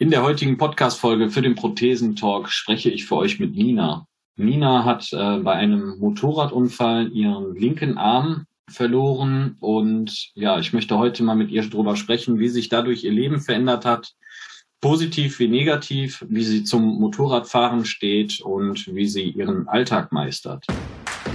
In der heutigen Podcast-Folge für den Prothesentalk spreche ich für euch mit Nina. Nina hat äh, bei einem Motorradunfall ihren linken Arm verloren und ja, ich möchte heute mal mit ihr darüber sprechen, wie sich dadurch ihr Leben verändert hat, positiv wie negativ, wie sie zum Motorradfahren steht und wie sie ihren Alltag meistert.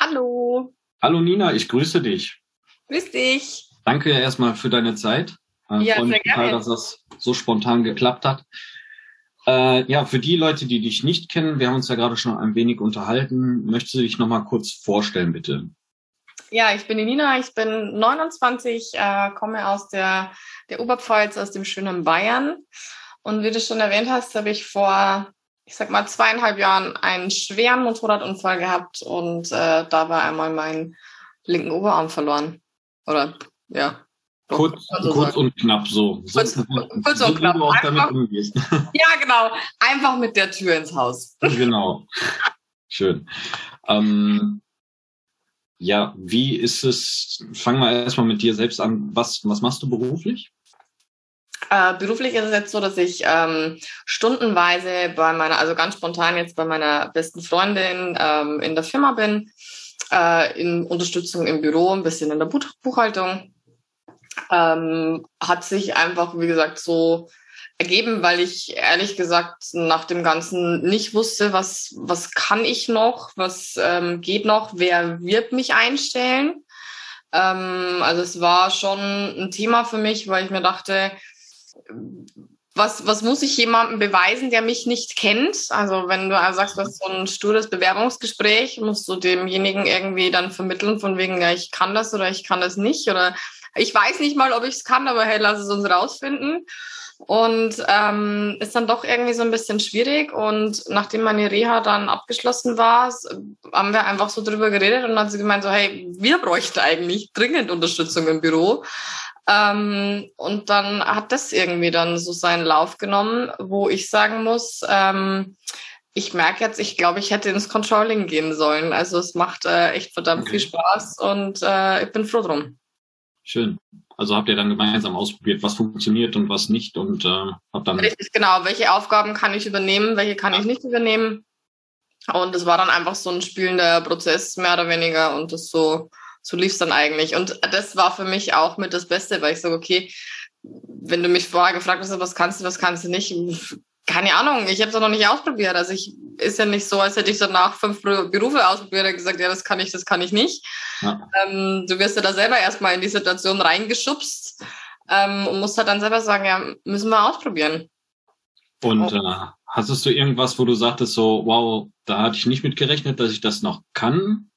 Hallo. Hallo Nina, ich grüße dich. Grüß dich. Danke erstmal für deine Zeit. Äh, ja, freue mich total, dass das so spontan geklappt hat. Äh, ja, für die Leute, die dich nicht kennen, wir haben uns ja gerade schon ein wenig unterhalten. Möchtest du dich noch mal kurz vorstellen, bitte? Ja, ich bin die Nina, ich bin 29, äh, komme aus der, der Oberpfalz, aus dem schönen Bayern. Und wie du schon erwähnt hast, habe ich vor, ich sag mal, zweieinhalb Jahren einen schweren Motorradunfall gehabt und äh, da war einmal mein linken Oberarm verloren. Oder ja, Kurz, kurz und knapp so. Kurz, kurz und knapp. Du auch einfach, damit umgehst. Ja, genau. Einfach mit der Tür ins Haus. Genau. Schön. Ähm, ja, wie ist es? Fangen wir erstmal mit dir selbst an. Was, was machst du beruflich? Äh, beruflich ist es jetzt so, dass ich ähm, stundenweise bei meiner, also ganz spontan jetzt bei meiner besten Freundin ähm, in der Firma bin, äh, in Unterstützung im Büro, ein bisschen in der Buch Buchhaltung ähm, hat sich einfach, wie gesagt, so ergeben, weil ich ehrlich gesagt nach dem Ganzen nicht wusste, was, was kann ich noch, was ähm, geht noch, wer wird mich einstellen. Ähm, also es war schon ein Thema für mich, weil ich mir dachte, was, was muss ich jemandem beweisen, der mich nicht kennt? Also wenn du also sagst, du hast so ein stures Bewerbungsgespräch, musst du demjenigen irgendwie dann vermitteln von wegen, ja, ich kann das oder ich kann das nicht oder ich weiß nicht mal, ob ich es kann, aber hey, lass es uns rausfinden. Und ähm, ist dann doch irgendwie so ein bisschen schwierig. Und nachdem meine Reha dann abgeschlossen war, haben wir einfach so drüber geredet und dann hat sie gemeint, so, hey, wir bräuchten eigentlich dringend Unterstützung im Büro. Ähm, und dann hat das irgendwie dann so seinen Lauf genommen, wo ich sagen muss, ähm, ich merke jetzt, ich glaube, ich hätte ins Controlling gehen sollen. Also es macht äh, echt verdammt okay. viel Spaß und äh, ich bin froh drum. Schön. Also habt ihr dann gemeinsam ausprobiert, was funktioniert und was nicht und äh, habt dann. Richtig, genau. Welche Aufgaben kann ich übernehmen, welche kann ich nicht übernehmen? Und es war dann einfach so ein spielender Prozess, mehr oder weniger. Und das so, so lief es dann eigentlich. Und das war für mich auch mit das Beste, weil ich sage, okay, wenn du mich vorher gefragt hast, was kannst du, was kannst du nicht, keine Ahnung, ich habe es noch nicht ausprobiert. Also ich ist ja nicht so, als hätte ich danach fünf Berufe ausprobiert und gesagt, ja, das kann ich, das kann ich nicht. Ja. Ähm, du wirst ja da selber erstmal in die Situation reingeschubst ähm, und musst halt dann selber sagen, ja, müssen wir ausprobieren. Und oh. äh, hattest du irgendwas, wo du sagtest, so, wow, da hatte ich nicht mit gerechnet, dass ich das noch kann?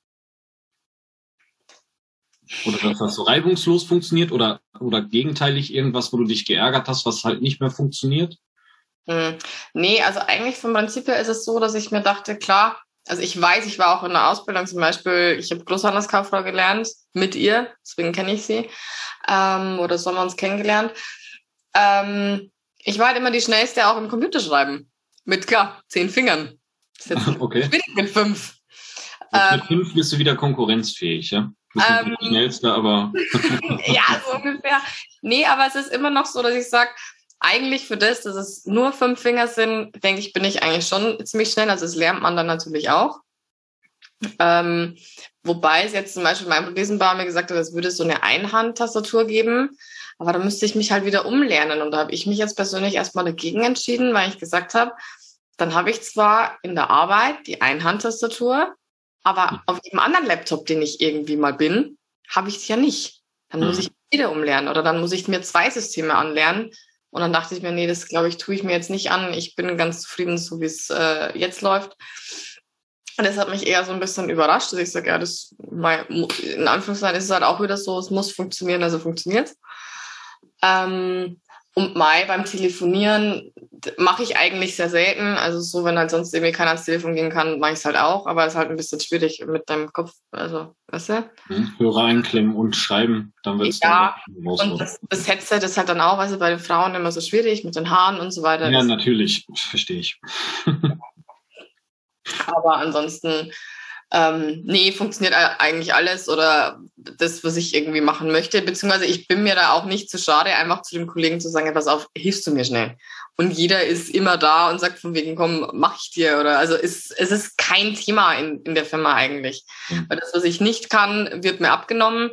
Oder dass das so reibungslos funktioniert oder, oder gegenteilig irgendwas, wo du dich geärgert hast, was halt nicht mehr funktioniert? Hm. Nee, also eigentlich vom Prinzip her ist es so, dass ich mir dachte, klar, also ich weiß, ich war auch in der Ausbildung zum Beispiel, ich habe Großhandelskauffrau gelernt mit ihr, deswegen kenne ich sie, ähm, oder so haben wir uns kennengelernt. Ähm, ich war halt immer die schnellste auch im Computerschreiben. Mit klar, zehn Fingern. Das ist jetzt okay. schwierig mit fünf. Mit, ähm, mit fünf bist du wieder konkurrenzfähig, ja? Ähm, schnellste, aber. ja, so ungefähr. Nee, aber es ist immer noch so, dass ich sage, eigentlich für das, dass es nur fünf Finger sind, denke ich, bin ich eigentlich schon ziemlich schnell. Also das lernt man dann natürlich auch. Ähm, wobei es jetzt zum Beispiel mein Prothesenbauer mir gesagt hat, es würde so eine Einhandtastatur geben. Aber da müsste ich mich halt wieder umlernen. Und da habe ich mich jetzt persönlich erstmal dagegen entschieden, weil ich gesagt habe, dann habe ich zwar in der Arbeit die Einhandtastatur, aber auf jedem anderen Laptop, den ich irgendwie mal bin, habe ich es ja nicht. Dann muss mhm. ich wieder umlernen oder dann muss ich mir zwei Systeme anlernen, und dann dachte ich mir, nee, das glaube ich, tue ich mir jetzt nicht an. Ich bin ganz zufrieden, so wie es äh, jetzt läuft. Und das hat mich eher so ein bisschen überrascht, dass ich sage, ja, das mein, in Anführungszeichen ist es halt auch wieder so, es muss funktionieren, also funktioniert. Ähm, und Mai beim Telefonieren, mache ich eigentlich sehr selten. Also so, wenn halt sonst irgendwie keiner ans Telefon gehen kann, mache ich es halt auch, aber es ist halt ein bisschen schwierig mit deinem Kopf. Also, weißt du? Hm, Hörer einklemmen und schreiben, dann wird es Ja, und das, das, Headset ist halt dann auch, weißt du, bei den Frauen immer so schwierig mit den Haaren und so weiter. Ja, natürlich, verstehe ich. aber ansonsten ähm, nee, funktioniert eigentlich alles oder das, was ich irgendwie machen möchte. Beziehungsweise ich bin mir da auch nicht zu schade, einfach zu dem Kollegen zu sagen, pass auf, hilfst du mir schnell. Und jeder ist immer da und sagt von wegen, komm, mach ich dir. Oder also ist, es ist kein Thema in, in der Firma eigentlich. Mhm. Weil das, was ich nicht kann, wird mir abgenommen.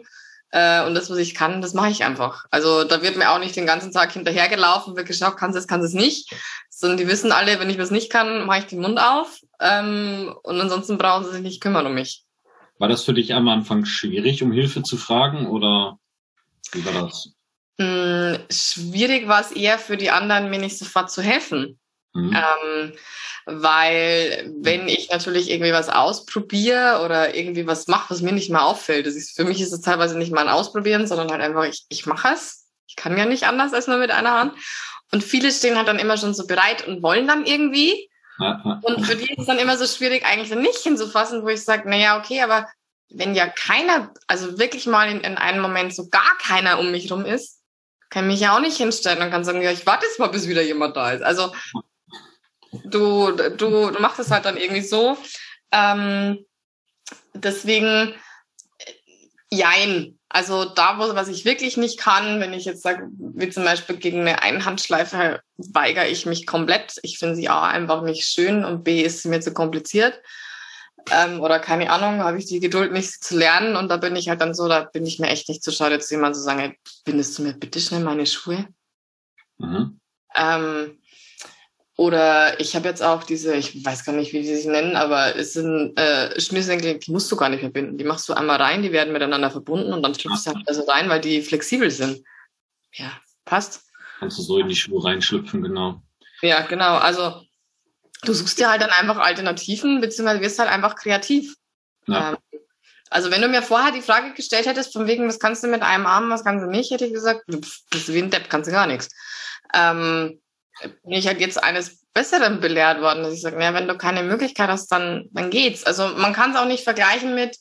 Äh, und das, was ich kann, das mache ich einfach. Also da wird mir auch nicht den ganzen Tag hinterhergelaufen, wird geschaut, kannst du es, kannst du es nicht. Sondern die wissen alle, wenn ich was nicht kann, mache ich den Mund auf. Ähm, und ansonsten brauchen sie sich nicht kümmern um mich. War das für dich am Anfang schwierig, um Hilfe zu fragen oder wie war das? Hm, schwierig war es eher für die anderen, mir nicht sofort zu helfen. Mhm. Ähm, weil wenn ich natürlich irgendwie was ausprobiere oder irgendwie was mache, was mir nicht mehr auffällt, das ist, für mich ist es teilweise nicht mal ein Ausprobieren, sondern halt einfach, ich, ich mache es. Ich kann ja nicht anders als nur mit einer Hand. Und viele stehen halt dann immer schon so bereit und wollen dann irgendwie. Und für die ist es dann immer so schwierig, eigentlich dann nicht hinzufassen, wo ich sage, naja, okay, aber wenn ja keiner, also wirklich mal in, in einem Moment so gar keiner um mich rum ist, kann mich ja auch nicht hinstellen und kann sagen, ja, ich warte jetzt mal, bis wieder jemand da ist. Also du, du, du machst es halt dann irgendwie so. Ähm, deswegen, jein. Also da, wo, was ich wirklich nicht kann, wenn ich jetzt sage, wie zum Beispiel gegen eine Einhandschleife, weigere ich mich komplett. Ich finde sie A einfach nicht schön und B ist sie mir zu kompliziert. Ähm, oder keine Ahnung, habe ich die Geduld nicht zu lernen und da bin ich halt dann so, da bin ich mir echt nicht zu schade, zu jemandem zu sagen, hey, bindest du mir bitte schnell meine Schuhe? Mhm. Ähm, oder ich habe jetzt auch diese, ich weiß gar nicht, wie die sich nennen, aber es sind äh, Schnürsenkel, die musst du gar nicht mehr binden. Die machst du einmal rein, die werden miteinander verbunden und dann schlüpfst du halt also rein, weil die flexibel sind. Ja, passt. Kannst du so in die Schuhe reinschlüpfen, genau. Ja, genau. Also du suchst dir halt dann einfach Alternativen, beziehungsweise wirst halt einfach kreativ. Ja. Ähm, also wenn du mir vorher die Frage gestellt hättest, von wegen, was kannst du mit einem Arm, was kannst du nicht, hätte ich gesagt, pff, bist du wie ein Depp, kannst du gar nichts. Ähm, bin ich halt jetzt eines Besseren belehrt worden, dass ich sage, naja, wenn du keine Möglichkeit hast, dann, dann geht's. Also man kann es auch nicht vergleichen mit,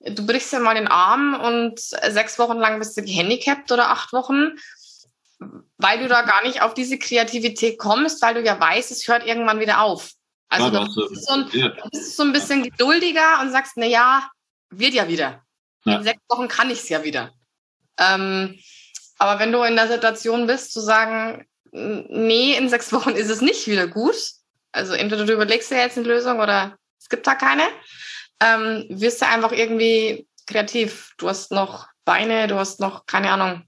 du brichst ja mal den Arm und sechs Wochen lang bist du gehandicapt oder acht Wochen, weil du da gar nicht auf diese Kreativität kommst, weil du ja weißt, es hört irgendwann wieder auf. Also ja, du, bist so ein, du bist so ein bisschen geduldiger und sagst, na ja, wird ja wieder. Ja. In sechs Wochen kann ich es ja wieder. Ähm, aber wenn du in der Situation bist, zu sagen, nee, in sechs Wochen ist es nicht wieder gut. Also entweder du überlegst dir jetzt eine Lösung oder es gibt da keine. Ähm, wirst du einfach irgendwie kreativ. Du hast noch Beine, du hast noch, keine Ahnung,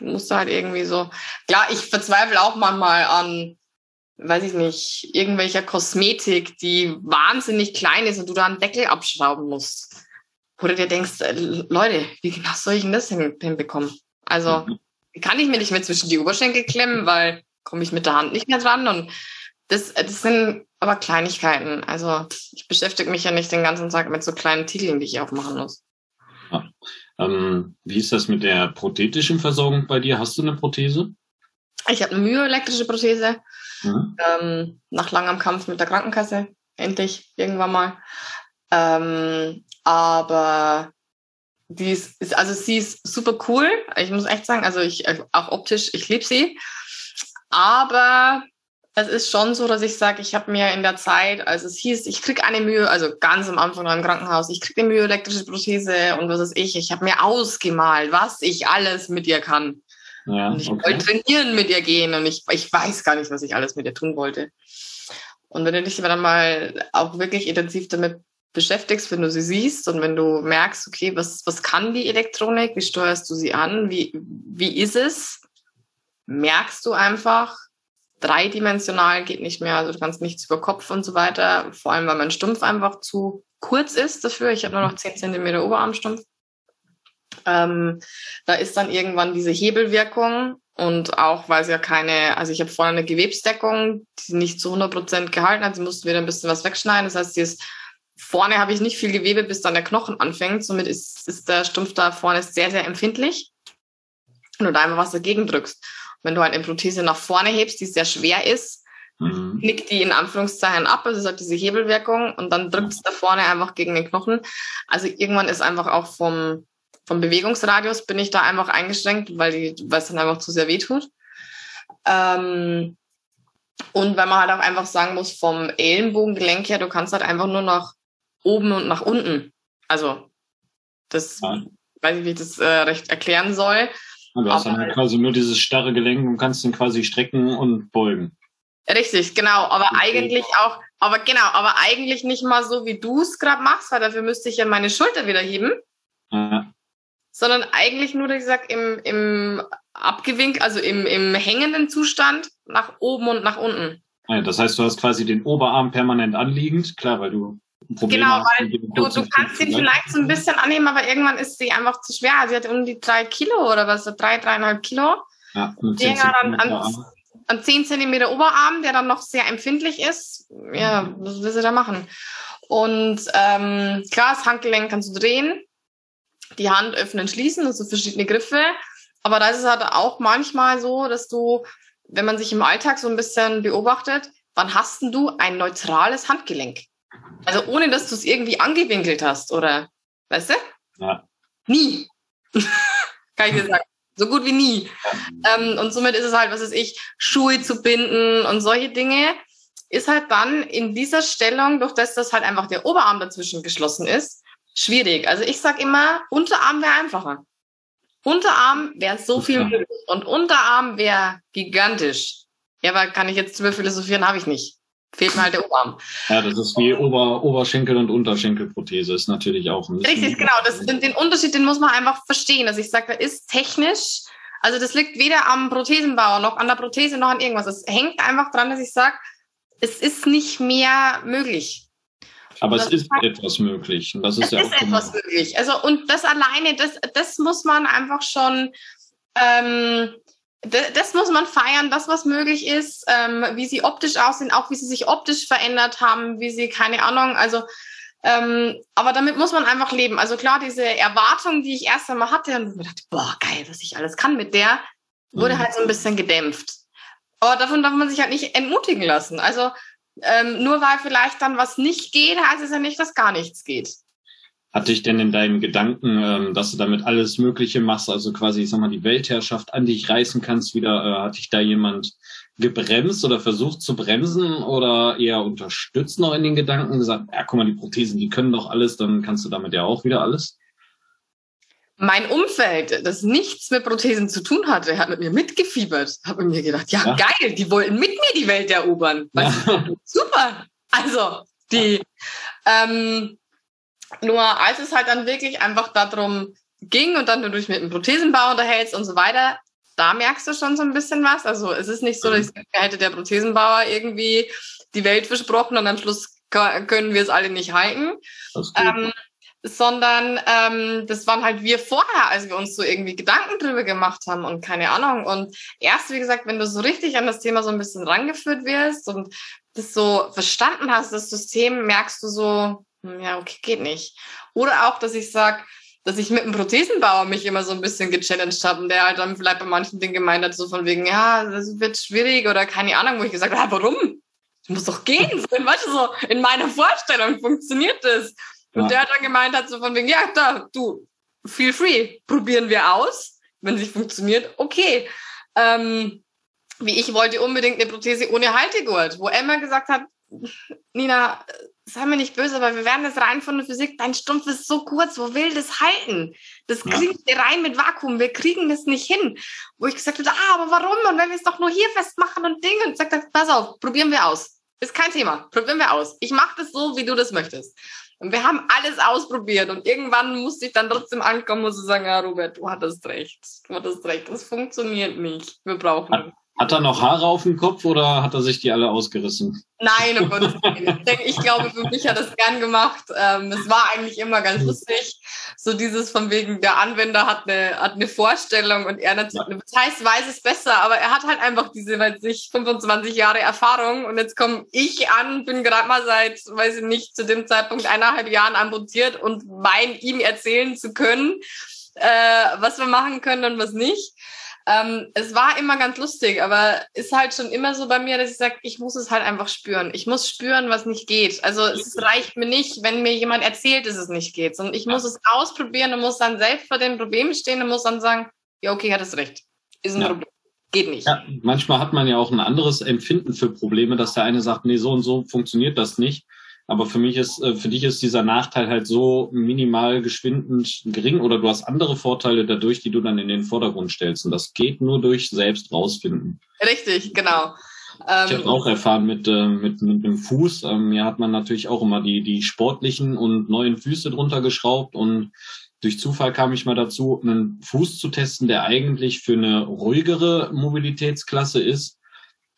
musst du halt irgendwie so. Klar, ich verzweifle auch manchmal an, weiß ich nicht, irgendwelcher Kosmetik, die wahnsinnig klein ist und du da einen Deckel abschrauben musst. Oder dir denkst, äh, Leute, wie genau soll ich denn das hinbekommen? Also, mhm kann ich mir nicht mehr zwischen die Oberschenkel klemmen, weil komme ich mit der Hand nicht mehr dran. Und das, das sind aber Kleinigkeiten. Also ich beschäftige mich ja nicht den ganzen Tag mit so kleinen Titeln, die ich aufmachen muss. Ja. Ähm, wie ist das mit der prothetischen Versorgung bei dir? Hast du eine Prothese? Ich habe eine myoelektrische Prothese. Mhm. Ähm, nach langem Kampf mit der Krankenkasse. Endlich, irgendwann mal. Ähm, aber die ist, also sie ist super cool. Ich muss echt sagen, also ich, auch optisch, ich liebe sie. Aber es ist schon so, dass ich sage, ich habe mir in der Zeit, als es hieß, ich krieg eine Mühe, also ganz am Anfang im Krankenhaus, ich krieg eine Mühe elektrische Prothese und was ist ich, ich habe mir ausgemalt, was ich alles mit ihr kann. Ja, und ich okay. wollte trainieren mit ihr gehen und ich, ich weiß gar nicht, was ich alles mit ihr tun wollte. Und wenn du dich dann mal auch wirklich intensiv damit beschäftigst, wenn du sie siehst und wenn du merkst, okay, was, was kann die Elektronik, wie steuerst du sie an, wie, wie ist es, merkst du einfach, dreidimensional geht nicht mehr, also du kannst nichts über Kopf und so weiter, vor allem weil mein Stumpf einfach zu kurz ist dafür. Ich habe nur noch 10 cm Oberarmstumpf. Ähm, da ist dann irgendwann diese Hebelwirkung und auch, weil es ja keine, also ich habe vorne eine Gewebsdeckung, die nicht zu 100% gehalten hat, sie mussten wieder ein bisschen was wegschneiden, das heißt, sie ist Vorne habe ich nicht viel Gewebe, bis dann der Knochen anfängt. Somit ist, ist der Stumpf da vorne sehr, sehr empfindlich. Und du da einfach was dagegen drückst. wenn du halt eine Prothese nach vorne hebst, die sehr schwer ist, mhm. nickt die in Anführungszeichen ab, also es hat diese Hebelwirkung und dann drückt es da vorne einfach gegen den Knochen. Also irgendwann ist einfach auch vom, vom Bewegungsradius bin ich da einfach eingeschränkt, weil, die, weil es dann einfach zu sehr weh tut. Ähm, und weil man halt auch einfach sagen muss, vom Ellenbogengelenk her, du kannst halt einfach nur nach oben und nach unten. Also, das ja. weiß ich, wie ich das äh, recht erklären soll. Und du hast aber, dann quasi nur dieses starre Gelenk und kannst ihn quasi strecken und beugen. Richtig, genau. Aber eigentlich auch, aber genau, aber eigentlich nicht mal so, wie du es gerade machst, weil dafür müsste ich ja meine Schulter wieder heben. Ja. Sondern eigentlich nur, wie gesagt, im, im abgewinkt, also im, im hängenden Zustand nach oben und nach unten. Ja, das heißt, du hast quasi den Oberarm permanent anliegend, klar, weil du Probleme genau, weil du, du kannst ihn vielleicht so ein bisschen annehmen, aber irgendwann ist sie einfach zu schwer. Sie hat um die drei Kilo oder was, so drei, dreieinhalb Kilo. Ja, und die dann an, an zehn Zentimeter Oberarm, der dann noch sehr empfindlich ist. Ja, was will sie da machen? Und ähm, klar, das Handgelenk kannst du drehen, die Hand öffnen, schließen, also verschiedene Griffe. Aber da ist es halt auch manchmal so, dass du, wenn man sich im Alltag so ein bisschen beobachtet, wann hast denn du ein neutrales Handgelenk? Also ohne, dass du es irgendwie angewinkelt hast, oder? Weißt du? Ja. Nie. Kann ich dir sagen. So gut wie nie. Ähm, und somit ist es halt, was weiß ich, Schuhe zu binden und solche Dinge, ist halt dann in dieser Stellung, durch das, dass halt einfach der Oberarm dazwischen geschlossen ist, schwierig. Also ich sag immer, Unterarm wäre einfacher. Unterarm wäre so viel möglich und Unterarm wäre gigantisch. Ja, aber kann ich jetzt drüber philosophieren, habe ich nicht. Fehlt mir halt der Oberarm. Ja, das ist wie Ober Oberschenkel- und Unterschenkelprothese, ist natürlich auch ein. Richtig, genau. Das, den, Unterschied, den muss man einfach verstehen. Also ich sage, da ist technisch, also das liegt weder am Prothesenbauer noch an der Prothese noch an irgendwas. Es hängt einfach dran, dass ich sage, es ist nicht mehr möglich. Aber es ist halt, etwas möglich. Und das ist es ja ist etwas möglich. Also, und das alleine, das, das muss man einfach schon, ähm, das, muss man feiern, das, was möglich ist, ähm, wie sie optisch aussehen, auch wie sie sich optisch verändert haben, wie sie, keine Ahnung, also, ähm, aber damit muss man einfach leben. Also klar, diese Erwartung, die ich erst einmal hatte und mir dachte, boah, geil, was ich alles kann mit der, wurde mhm. halt so ein bisschen gedämpft. Aber davon darf man sich halt nicht entmutigen lassen. Also ähm, nur weil vielleicht dann was nicht geht, heißt es ja nicht, dass gar nichts geht. Hat dich denn in deinen Gedanken, ähm, dass du damit alles Mögliche machst, also quasi, ich sag mal, die Weltherrschaft an dich reißen kannst, wieder, äh, hat dich da jemand gebremst oder versucht zu bremsen oder eher unterstützt noch in den Gedanken, gesagt, ja, guck mal, die Prothesen, die können doch alles, dann kannst du damit ja auch wieder alles? Mein Umfeld, das nichts mit Prothesen zu tun hatte, hat mit mir mitgefiebert, hat mit mir gedacht, ja, ja. geil, die wollten mit mir die Welt erobern. Ja. Super. Also, die, ähm, nur als es halt dann wirklich einfach darum ging und dann du dich mit dem Prothesenbau unterhältst und so weiter, da merkst du schon so ein bisschen was. Also es ist nicht so, dass ich mhm. hätte der Prothesenbauer irgendwie die Welt versprochen und am Schluss können wir es alle nicht halten. Ähm, sondern ähm, das waren halt wir vorher, als wir uns so irgendwie Gedanken drüber gemacht haben und keine Ahnung. Und erst, wie gesagt, wenn du so richtig an das Thema so ein bisschen rangeführt wirst und das so verstanden hast, das System, merkst du so, ja, okay, geht nicht. Oder auch, dass ich sage, dass ich mit einem Prothesenbauer mich immer so ein bisschen gechallenged habe und der halt dann vielleicht bei manchen Dingen gemeint hat, so von wegen, ja, das wird schwierig oder keine Ahnung, wo ich gesagt habe, ja, warum? Das muss doch gehen. weißt du, so in meiner Vorstellung funktioniert das. Und ja. der hat dann gemeint hat, so von wegen, ja, da, du, feel free, probieren wir aus. Wenn es nicht funktioniert, okay. Ähm, wie ich wollte unbedingt eine Prothese ohne Haltegurt, wo Emma gesagt hat, Nina, sei mir nicht böse, aber wir werden das rein von der Physik, dein Stumpf ist so kurz, wo will das halten? Das kriegt ja. rein mit Vakuum, wir kriegen das nicht hin. Wo ich gesagt habe, ah, aber warum? Und wenn wir es doch nur hier festmachen und Dinge und sagt, pass auf, probieren wir aus. Ist kein Thema, probieren wir aus. Ich mache das so, wie du das möchtest. Und wir haben alles ausprobiert und irgendwann musste ich dann trotzdem ankommen und sagen, ja, Robert, du hattest recht, du hattest recht, das funktioniert nicht. Wir brauchen hat er noch Haare auf dem Kopf oder hat er sich die alle ausgerissen? Nein, um Gottes Willen. Ich glaube, für mich hat er es gern gemacht. Ähm, es war eigentlich immer ganz lustig. So dieses von wegen, der Anwender hat eine, hat eine Vorstellung und er natürlich, ja. das heißt, weiß es besser, aber er hat halt einfach diese, weiß ich, 25 Jahre Erfahrung und jetzt komme ich an, bin gerade mal seit, weiß ich nicht, zu dem Zeitpunkt eineinhalb Jahren amputiert und mein ihm erzählen zu können, äh, was wir machen können und was nicht. Ähm, es war immer ganz lustig, aber ist halt schon immer so bei mir, dass ich sage, ich muss es halt einfach spüren. Ich muss spüren, was nicht geht. Also es reicht mir nicht, wenn mir jemand erzählt, dass es nicht geht, sondern ich muss es ausprobieren und muss dann selbst vor dem Problem stehen und muss dann sagen, ja, okay, hat es recht. Ist ein ja. Problem. Geht nicht. Ja, manchmal hat man ja auch ein anderes Empfinden für Probleme, dass der eine sagt, nee, so und so funktioniert das nicht. Aber für mich ist, äh, für dich ist dieser Nachteil halt so minimal geschwindend gering oder du hast andere Vorteile dadurch, die du dann in den Vordergrund stellst. Und das geht nur durch selbst rausfinden. Richtig, genau. Ich habe ähm, auch erfahren mit, äh, mit, mit dem Fuß. Ähm, mir hat man natürlich auch immer die, die sportlichen und neuen Füße drunter geschraubt und durch Zufall kam ich mal dazu, einen Fuß zu testen, der eigentlich für eine ruhigere Mobilitätsklasse ist,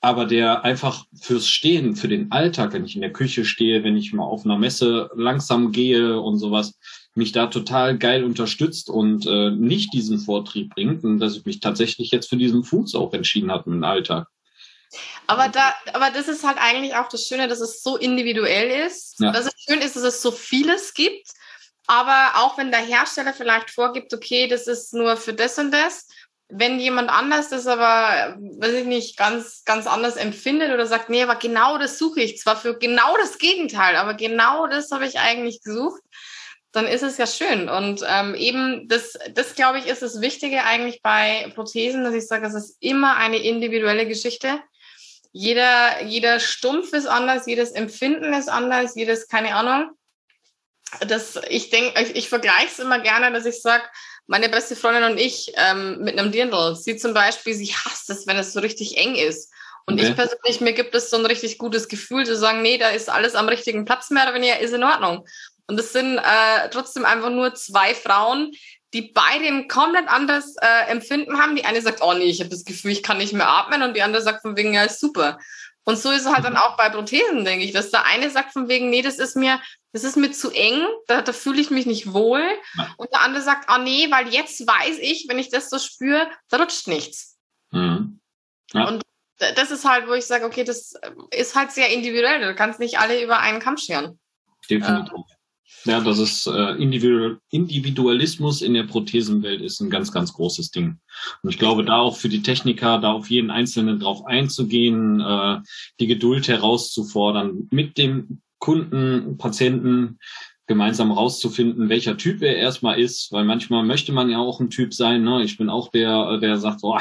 aber der einfach fürs Stehen, für den Alltag, wenn ich in der Küche stehe, wenn ich mal auf einer Messe langsam gehe und sowas, mich da total geil unterstützt und äh, nicht diesen Vortrieb bringt und dass ich mich tatsächlich jetzt für diesen Fuß auch entschieden habe im Alltag. Aber da, aber das ist halt eigentlich auch das Schöne, dass es so individuell ist. Ja. Dass es schön ist, dass es so vieles gibt aber auch wenn der Hersteller vielleicht vorgibt, okay, das ist nur für das und das, wenn jemand anders das aber, weiß ich nicht, ganz, ganz anders empfindet oder sagt, nee, aber genau das suche ich, zwar für genau das Gegenteil, aber genau das habe ich eigentlich gesucht, dann ist es ja schön. Und ähm, eben das, das glaube ich, ist das Wichtige eigentlich bei Prothesen, dass ich sage, es ist immer eine individuelle Geschichte. Jeder, jeder Stumpf ist anders, jedes Empfinden ist anders, jedes, keine Ahnung das, ich denke, ich, ich vergleiche es immer gerne, dass ich sage, meine beste Freundin und ich ähm, mit einem Dirndl, sie zum Beispiel, sie hasst es, wenn es so richtig eng ist. Und okay. ich persönlich, mir gibt es so ein richtig gutes Gefühl zu sagen, nee, da ist alles am richtigen Platz, mehr oder weniger ist in Ordnung. Und es sind äh, trotzdem einfach nur zwei Frauen, die beide ein komplett anderes äh, Empfinden haben. Die eine sagt, oh nee, ich habe das Gefühl, ich kann nicht mehr atmen. Und die andere sagt von wegen, ja, ist super. Und so ist es halt dann auch bei Prothesen, denke ich, dass der eine sagt von wegen, nee, das ist mir, das ist mir zu eng, da, da fühle ich mich nicht wohl. Und der andere sagt, ah oh nee, weil jetzt weiß ich, wenn ich das so spüre, da rutscht nichts. Mhm. Ja. Und das ist halt, wo ich sage, okay, das ist halt sehr individuell. Du kannst nicht alle über einen Kamm scheren. Definitiv. Äh. Ja, das ist äh, Individualismus in der Prothesenwelt ist ein ganz, ganz großes Ding. Und ich glaube, da auch für die Techniker, da auf jeden Einzelnen drauf einzugehen, äh, die Geduld herauszufordern, mit dem Kunden, Patienten gemeinsam rauszufinden, welcher Typ er erstmal ist, weil manchmal möchte man ja auch ein Typ sein. Ne? Ich bin auch der, der sagt, oh,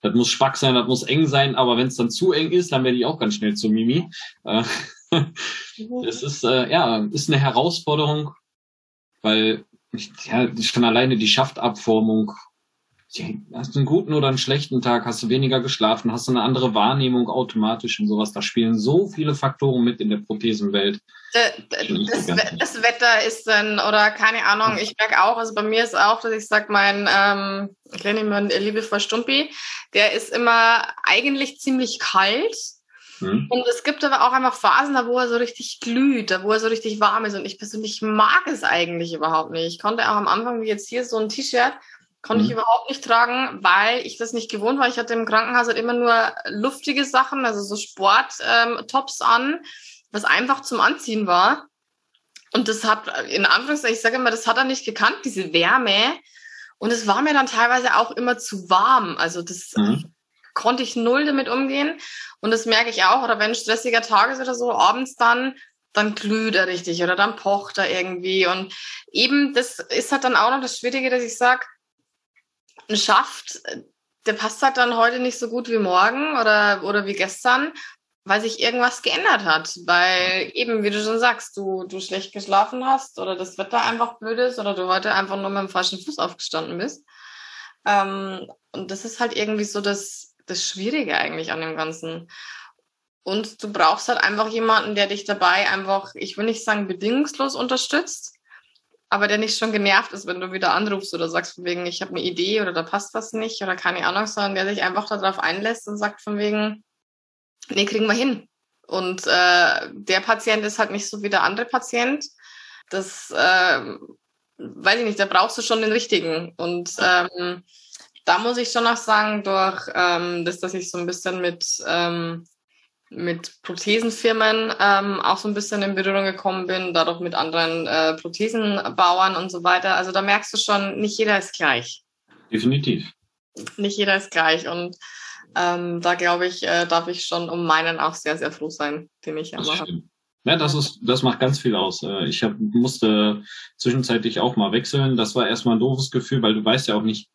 das muss schwach sein, das muss eng sein, aber wenn es dann zu eng ist, dann werde ich auch ganz schnell zu Mimi. Äh, das ist äh, ja ist eine Herausforderung, weil ich, ja, schon alleine die Schaftabformung hast du einen guten oder einen schlechten Tag, hast du weniger geschlafen, hast du eine andere Wahrnehmung automatisch und sowas. Da spielen so viele Faktoren mit in der Prothesenwelt. Das, das, Wetter ist dann, oder keine Ahnung, ich merke auch, also bei mir ist auch, dass ich sage, mein, ähm, ich nenne ihn liebevoll Stumpi, der ist immer eigentlich ziemlich kalt. Hm. Und es gibt aber auch einfach Phasen, da wo er so richtig glüht, da wo er so richtig warm ist. Und ich persönlich mag es eigentlich überhaupt nicht. Ich konnte auch am Anfang, wie jetzt hier, so ein T-Shirt, Konnte mhm. ich überhaupt nicht tragen, weil ich das nicht gewohnt war. Ich hatte im Krankenhaus halt immer nur luftige Sachen, also so Sporttops ähm, an, was einfach zum Anziehen war. Und das hat, in Anführungszeichen, ich sage immer, das hat er nicht gekannt, diese Wärme. Und es war mir dann teilweise auch immer zu warm. Also das mhm. Konnte ich null damit umgehen. Und das merke ich auch. Oder wenn stressiger Tag ist oder so, abends dann, dann glüht er richtig oder dann pocht er irgendwie. Und eben, das ist halt dann auch noch das Schwierige, dass ich sage, ein Schaft, der passt halt dann heute nicht so gut wie morgen oder, oder wie gestern, weil sich irgendwas geändert hat. Weil eben, wie du schon sagst, du, du schlecht geschlafen hast oder das Wetter einfach blöd ist oder du heute einfach nur mit dem falschen Fuß aufgestanden bist. Ähm, und das ist halt irgendwie so das, das Schwierige eigentlich an dem Ganzen. Und du brauchst halt einfach jemanden, der dich dabei einfach, ich will nicht sagen bedingungslos unterstützt, aber der nicht schon genervt ist, wenn du wieder anrufst oder sagst von wegen, ich habe eine Idee oder da passt was nicht oder keine Ahnung, sondern der sich einfach darauf einlässt und sagt von wegen, nee, kriegen wir hin. Und äh, der Patient ist halt nicht so wie der andere Patient. Das äh, weiß ich nicht, da brauchst du schon den richtigen. Und ähm, da muss ich schon noch sagen, durch ähm, das, dass ich so ein bisschen mit ähm, mit Prothesenfirmen ähm, auch so ein bisschen in Berührung gekommen bin, dadurch mit anderen äh, Prothesenbauern und so weiter. Also da merkst du schon, nicht jeder ist gleich. Definitiv. nicht jeder ist gleich. Und ähm, da glaube ich, äh, darf ich schon um meinen auch sehr, sehr froh sein, den ich immer habe. Ja, das ist, das macht ganz viel aus. Äh, ich hab, musste zwischenzeitlich auch mal wechseln. Das war erstmal ein doofes Gefühl, weil du weißt ja auch nicht,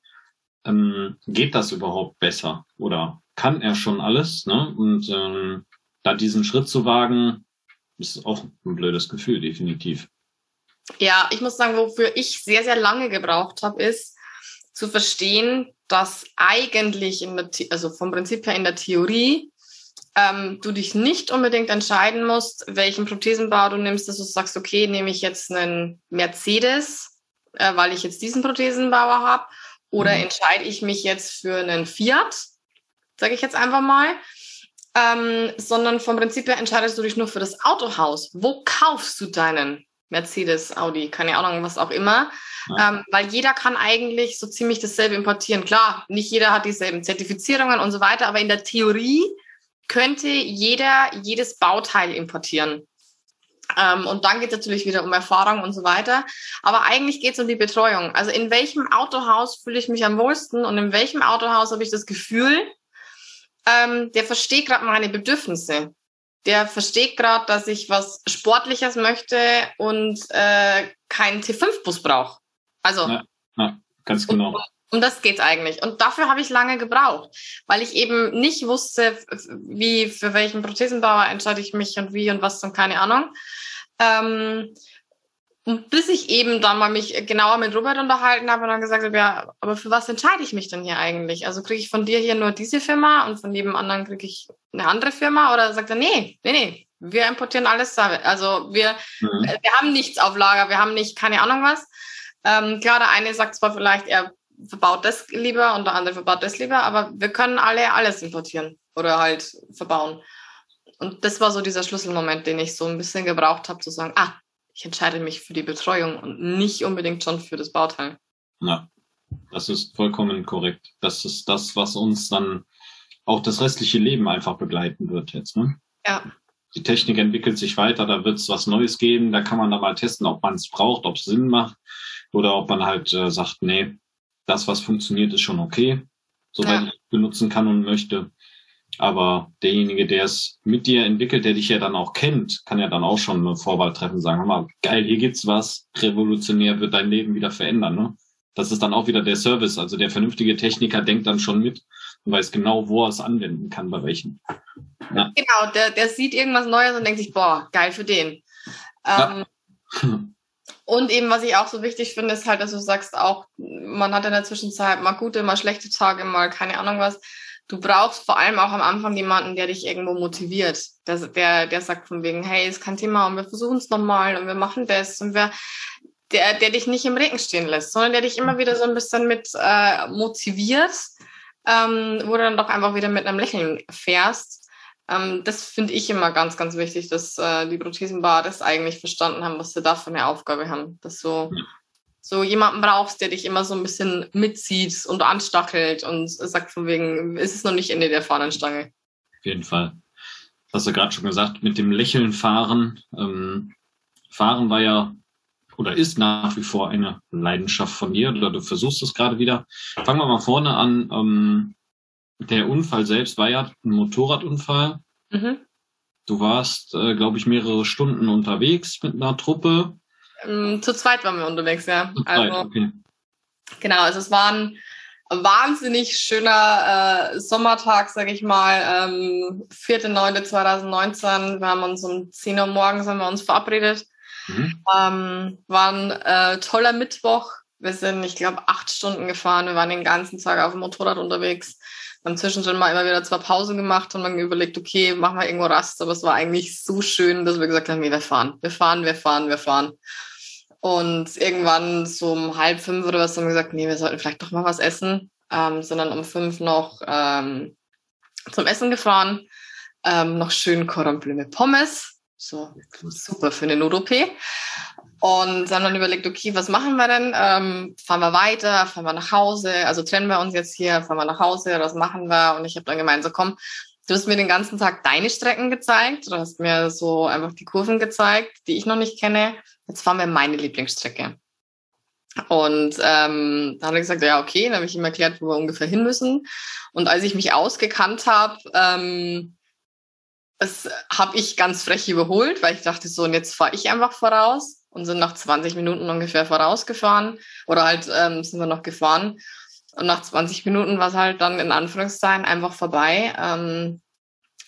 ähm, geht das überhaupt besser oder kann er schon alles? Ne? Und ähm, da diesen Schritt zu wagen, ist auch ein blödes Gefühl, definitiv. Ja, ich muss sagen, wofür ich sehr, sehr lange gebraucht habe, ist zu verstehen, dass eigentlich in der, also vom Prinzip her in der Theorie ähm, du dich nicht unbedingt entscheiden musst, welchen Prothesenbau du nimmst, dass du sagst, okay, nehme ich jetzt einen Mercedes, äh, weil ich jetzt diesen Prothesenbauer habe, oder mhm. entscheide ich mich jetzt für einen Fiat, sage ich jetzt einfach mal, ähm, sondern vom Prinzip her entscheidest du dich nur für das Autohaus. Wo kaufst du deinen Mercedes, Audi, keine Ahnung, was auch immer? Ja. Ähm, weil jeder kann eigentlich so ziemlich dasselbe importieren. Klar, nicht jeder hat dieselben Zertifizierungen und so weiter, aber in der Theorie könnte jeder jedes Bauteil importieren. Ähm, und dann geht es natürlich wieder um Erfahrung und so weiter. Aber eigentlich geht es um die Betreuung. Also in welchem Autohaus fühle ich mich am wohlsten und in welchem Autohaus habe ich das Gefühl, ähm, der versteht gerade meine Bedürfnisse. Der versteht gerade, dass ich was Sportliches möchte und äh, keinen T5-Bus brauche. Also ja, ja, ganz genau. Und, um das geht's eigentlich. Und dafür habe ich lange gebraucht, weil ich eben nicht wusste, wie, für welchen Prothesenbauer entscheide ich mich und wie und was und keine Ahnung. Ähm, und bis ich eben dann mal mich genauer mit Robert unterhalten habe und dann gesagt habe, ja, aber für was entscheide ich mich denn hier eigentlich? Also kriege ich von dir hier nur diese Firma und von jedem anderen kriege ich eine andere Firma? Oder sagt er, nee, nee, nee, wir importieren alles. Also wir, mhm. wir haben nichts auf Lager, wir haben nicht, keine Ahnung was. Ähm, klar, der eine sagt zwar vielleicht, er verbaut das lieber und der andere verbaut das lieber, aber wir können alle alles importieren oder halt verbauen. Und das war so dieser Schlüsselmoment, den ich so ein bisschen gebraucht habe, zu sagen, ah, ich entscheide mich für die Betreuung und nicht unbedingt schon für das Bauteil. Ja, das ist vollkommen korrekt. Das ist das, was uns dann auch das restliche Leben einfach begleiten wird jetzt. Ne? Ja. Die Technik entwickelt sich weiter, da wird es was Neues geben, da kann man da mal testen, ob man es braucht, ob es Sinn macht oder ob man halt äh, sagt, nee, das, was funktioniert, ist schon okay, soweit ja. ich benutzen kann und möchte. Aber derjenige, der es mit dir entwickelt, der dich ja dann auch kennt, kann ja dann auch schon eine Vorwahl treffen, sagen, hör mal, geil, hier gibt's was, revolutionär wird dein Leben wieder verändern. Ne? Das ist dann auch wieder der Service. Also der vernünftige Techniker denkt dann schon mit und weiß genau, wo er es anwenden kann, bei welchen. Ja. Genau, der, der sieht irgendwas Neues und denkt sich, boah, geil für den. Ähm, ja. Und eben, was ich auch so wichtig finde, ist halt, dass du sagst, auch, man hat in der Zwischenzeit mal gute, mal schlechte Tage, mal keine Ahnung was. Du brauchst vor allem auch am Anfang jemanden, der dich irgendwo motiviert. Der, der, der sagt von wegen, hey, ist kein Thema und wir versuchen es nochmal und wir machen das und wir, der, der dich nicht im Regen stehen lässt, sondern der dich immer wieder so ein bisschen mit äh, motiviert, ähm, wo du dann doch einfach wieder mit einem Lächeln fährst ähm, das finde ich immer ganz, ganz wichtig, dass äh, die Prothesenbar das eigentlich verstanden haben, was sie da für eine Aufgabe haben. Dass du so jemanden brauchst, der dich immer so ein bisschen mitzieht und anstachelt und sagt von wegen, ist es noch nicht Ende der Fahnenstange. Auf jeden Fall. Das hast du gerade schon gesagt, mit dem Lächeln fahren. Ähm, fahren war ja oder ist nach wie vor eine Leidenschaft von dir oder du versuchst es gerade wieder. Fangen wir mal vorne an. Ähm, der Unfall selbst war ja ein Motorradunfall. Mhm. Du warst, äh, glaube ich, mehrere Stunden unterwegs mit einer Truppe. Ähm, zu zweit waren wir unterwegs, ja. Zu zweit, also, okay. Genau, also es war ein wahnsinnig schöner äh, Sommertag, sage ich mal, ähm, 4.9.2019. Wir haben uns um 10 Uhr morgens haben wir uns verabredet. Mhm. Ähm, war ein äh, toller Mittwoch. Wir sind, ich glaube, acht Stunden gefahren. Wir waren den ganzen Tag auf dem Motorrad unterwegs haben zwischendrin mal immer wieder zwei Pausen gemacht und dann überlegt, okay, machen wir irgendwo Rast. Aber es war eigentlich so schön, dass wir gesagt haben, nee, wir fahren, wir fahren, wir fahren, wir fahren. Und irgendwann so um halb fünf oder was haben wir gesagt, nee, wir sollten vielleicht doch mal was essen. Ähm, sind dann um fünf noch ähm, zum Essen gefahren. Ähm, noch schön Cordon Bleu mit Pommes. So super für eine Not-OP. Und haben dann überlegt, okay, was machen wir denn? Ähm, fahren wir weiter, fahren wir nach Hause, also trennen wir uns jetzt hier, fahren wir nach Hause, oder was machen wir? Und ich habe dann gemeint, so komm, du hast mir den ganzen Tag deine Strecken gezeigt, du hast mir so einfach die Kurven gezeigt, die ich noch nicht kenne. Jetzt fahren wir meine Lieblingsstrecke. Und ähm, dann hat er gesagt, ja, okay, dann habe ich ihm erklärt, wo wir ungefähr hin müssen. Und als ich mich ausgekannt habe, ähm, das habe ich ganz frech überholt, weil ich dachte so, und jetzt fahre ich einfach voraus und sind nach 20 Minuten ungefähr vorausgefahren oder halt ähm, sind wir noch gefahren. Und nach 20 Minuten war es halt dann in Anführungszeichen einfach vorbei. Ähm,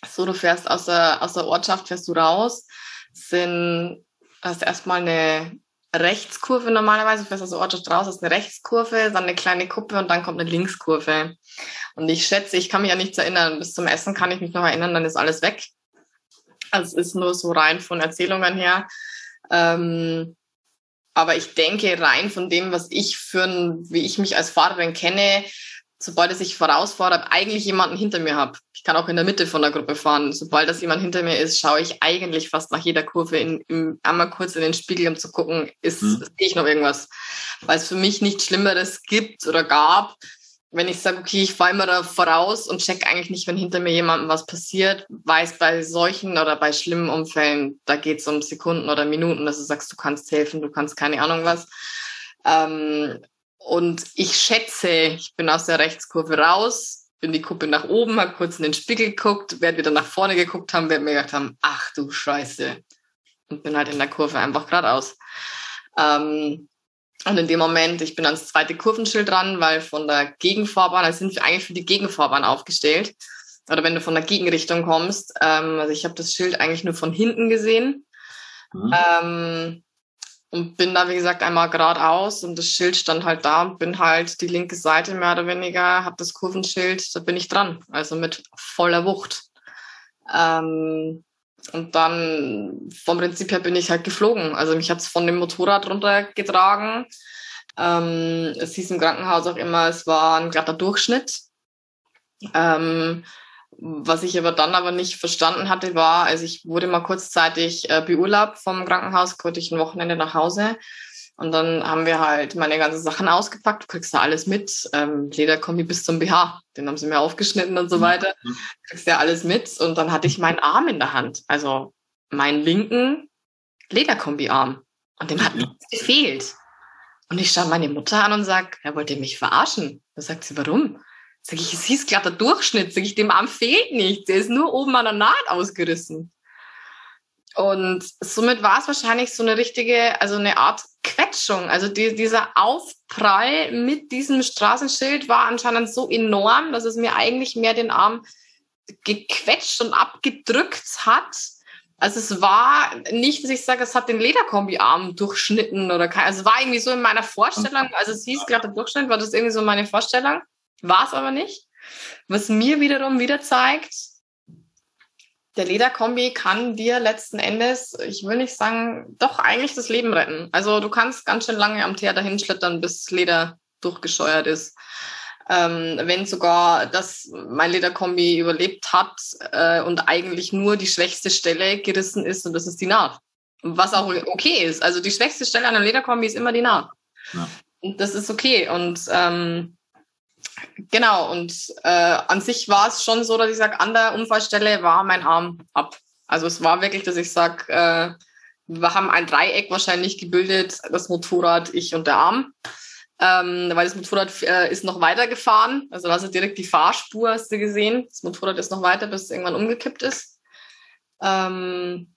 so, du fährst aus der, aus der Ortschaft, fährst du raus, sind, hast erstmal eine Rechtskurve normalerweise, du fährst aus der Ortschaft raus, hast eine Rechtskurve, dann eine kleine Kuppe und dann kommt eine Linkskurve. Und ich schätze, ich kann mich ja nichts erinnern, bis zum Essen kann ich mich noch erinnern, dann ist alles weg. Also es ist nur so rein von Erzählungen her. Ähm, aber ich denke, rein von dem, was ich für ein, wie ich mich als Fahrerin kenne, sobald es sich vorausfordert, eigentlich jemanden hinter mir habe. Ich kann auch in der Mitte von der Gruppe fahren. Sobald das jemand hinter mir ist, schaue ich eigentlich fast nach jeder Kurve in, in, einmal kurz in den Spiegel, um zu gucken, ist, mhm. sehe ich noch irgendwas. Weil es für mich nichts Schlimmeres gibt oder gab, wenn ich sage, okay, ich fahre immer da voraus und check eigentlich nicht, wenn hinter mir jemandem was passiert, weiß bei solchen oder bei schlimmen Unfällen, da geht es um Sekunden oder Minuten, dass du sagst, du kannst helfen, du kannst keine Ahnung was. Ähm, und ich schätze, ich bin aus der Rechtskurve raus, bin die Kuppe nach oben, habe kurz in den Spiegel geguckt, werde wieder nach vorne geguckt haben, werde mir gedacht haben, ach du Scheiße. Und bin halt in der Kurve einfach geradeaus. Ähm, und in dem Moment, ich bin ans zweite Kurvenschild dran, weil von der Gegenfahrbahn, also sind wir eigentlich für die Gegenfahrbahn aufgestellt. Oder wenn du von der Gegenrichtung kommst, ähm, also ich habe das Schild eigentlich nur von hinten gesehen. Mhm. Ähm, und bin da, wie gesagt, einmal geradeaus und das Schild stand halt da und bin halt die linke Seite mehr oder weniger, habe das Kurvenschild, da bin ich dran, also mit voller Wucht. Ähm, und dann vom Prinzip her bin ich halt geflogen. Also mich hat's von dem Motorrad runtergetragen. Ähm, es hieß im Krankenhaus auch immer, es war ein glatter Durchschnitt. Ähm, was ich aber dann aber nicht verstanden hatte, war, also ich wurde mal kurzzeitig äh, beurlaubt vom Krankenhaus, konnte ich ein Wochenende nach Hause und dann haben wir halt meine ganzen Sachen ausgepackt. Du kriegst da alles mit. Ähm, Lederkombi bis zum BH. Den haben sie mir aufgeschnitten und so mhm. weiter. Du kriegst ja alles mit. Und dann hatte ich meinen Arm in der Hand. Also meinen linken Lederkombi-Arm. Und dem hat nichts gefehlt. Und ich schaue meine Mutter an und sag, er wollte mich verarschen. Da sagt sie, warum? Sag ich, es hieß glatter Durchschnitt. Sag ich, dem Arm fehlt nichts. Der ist nur oben an der Naht ausgerissen. Und somit war es wahrscheinlich so eine richtige, also eine Art Quetschung. Also die, dieser Aufprall mit diesem Straßenschild war anscheinend so enorm, dass es mir eigentlich mehr den Arm gequetscht und abgedrückt hat. Also es war nicht, dass ich sage, es hat den Lederkombi-Arm durchschnitten oder kein, also es war irgendwie so in meiner Vorstellung, also es hieß gerade Durchschnitt, war das irgendwie so meine Vorstellung, war es aber nicht. Was mir wiederum wieder zeigt, der Lederkombi kann dir letzten Endes, ich will nicht sagen, doch eigentlich das Leben retten. Also du kannst ganz schön lange am Teer dahin schlittern, bis Leder durchgescheuert ist. Ähm, wenn sogar das mein Lederkombi überlebt hat äh, und eigentlich nur die schwächste Stelle gerissen ist und das ist die Naht. Was auch okay ist. Also die schwächste Stelle an einem Lederkombi ist immer die Naht. Ja. Und das ist okay. Und ähm, Genau, und äh, an sich war es schon so, dass ich sage, an der Unfallstelle war mein Arm ab. Also es war wirklich, dass ich sage, äh, wir haben ein Dreieck wahrscheinlich gebildet, das Motorrad, ich und der Arm. Ähm, weil das Motorrad äh, ist noch weiter gefahren. Also hast du direkt die Fahrspur, hast du gesehen. Das Motorrad ist noch weiter, bis es irgendwann umgekippt ist. Ähm,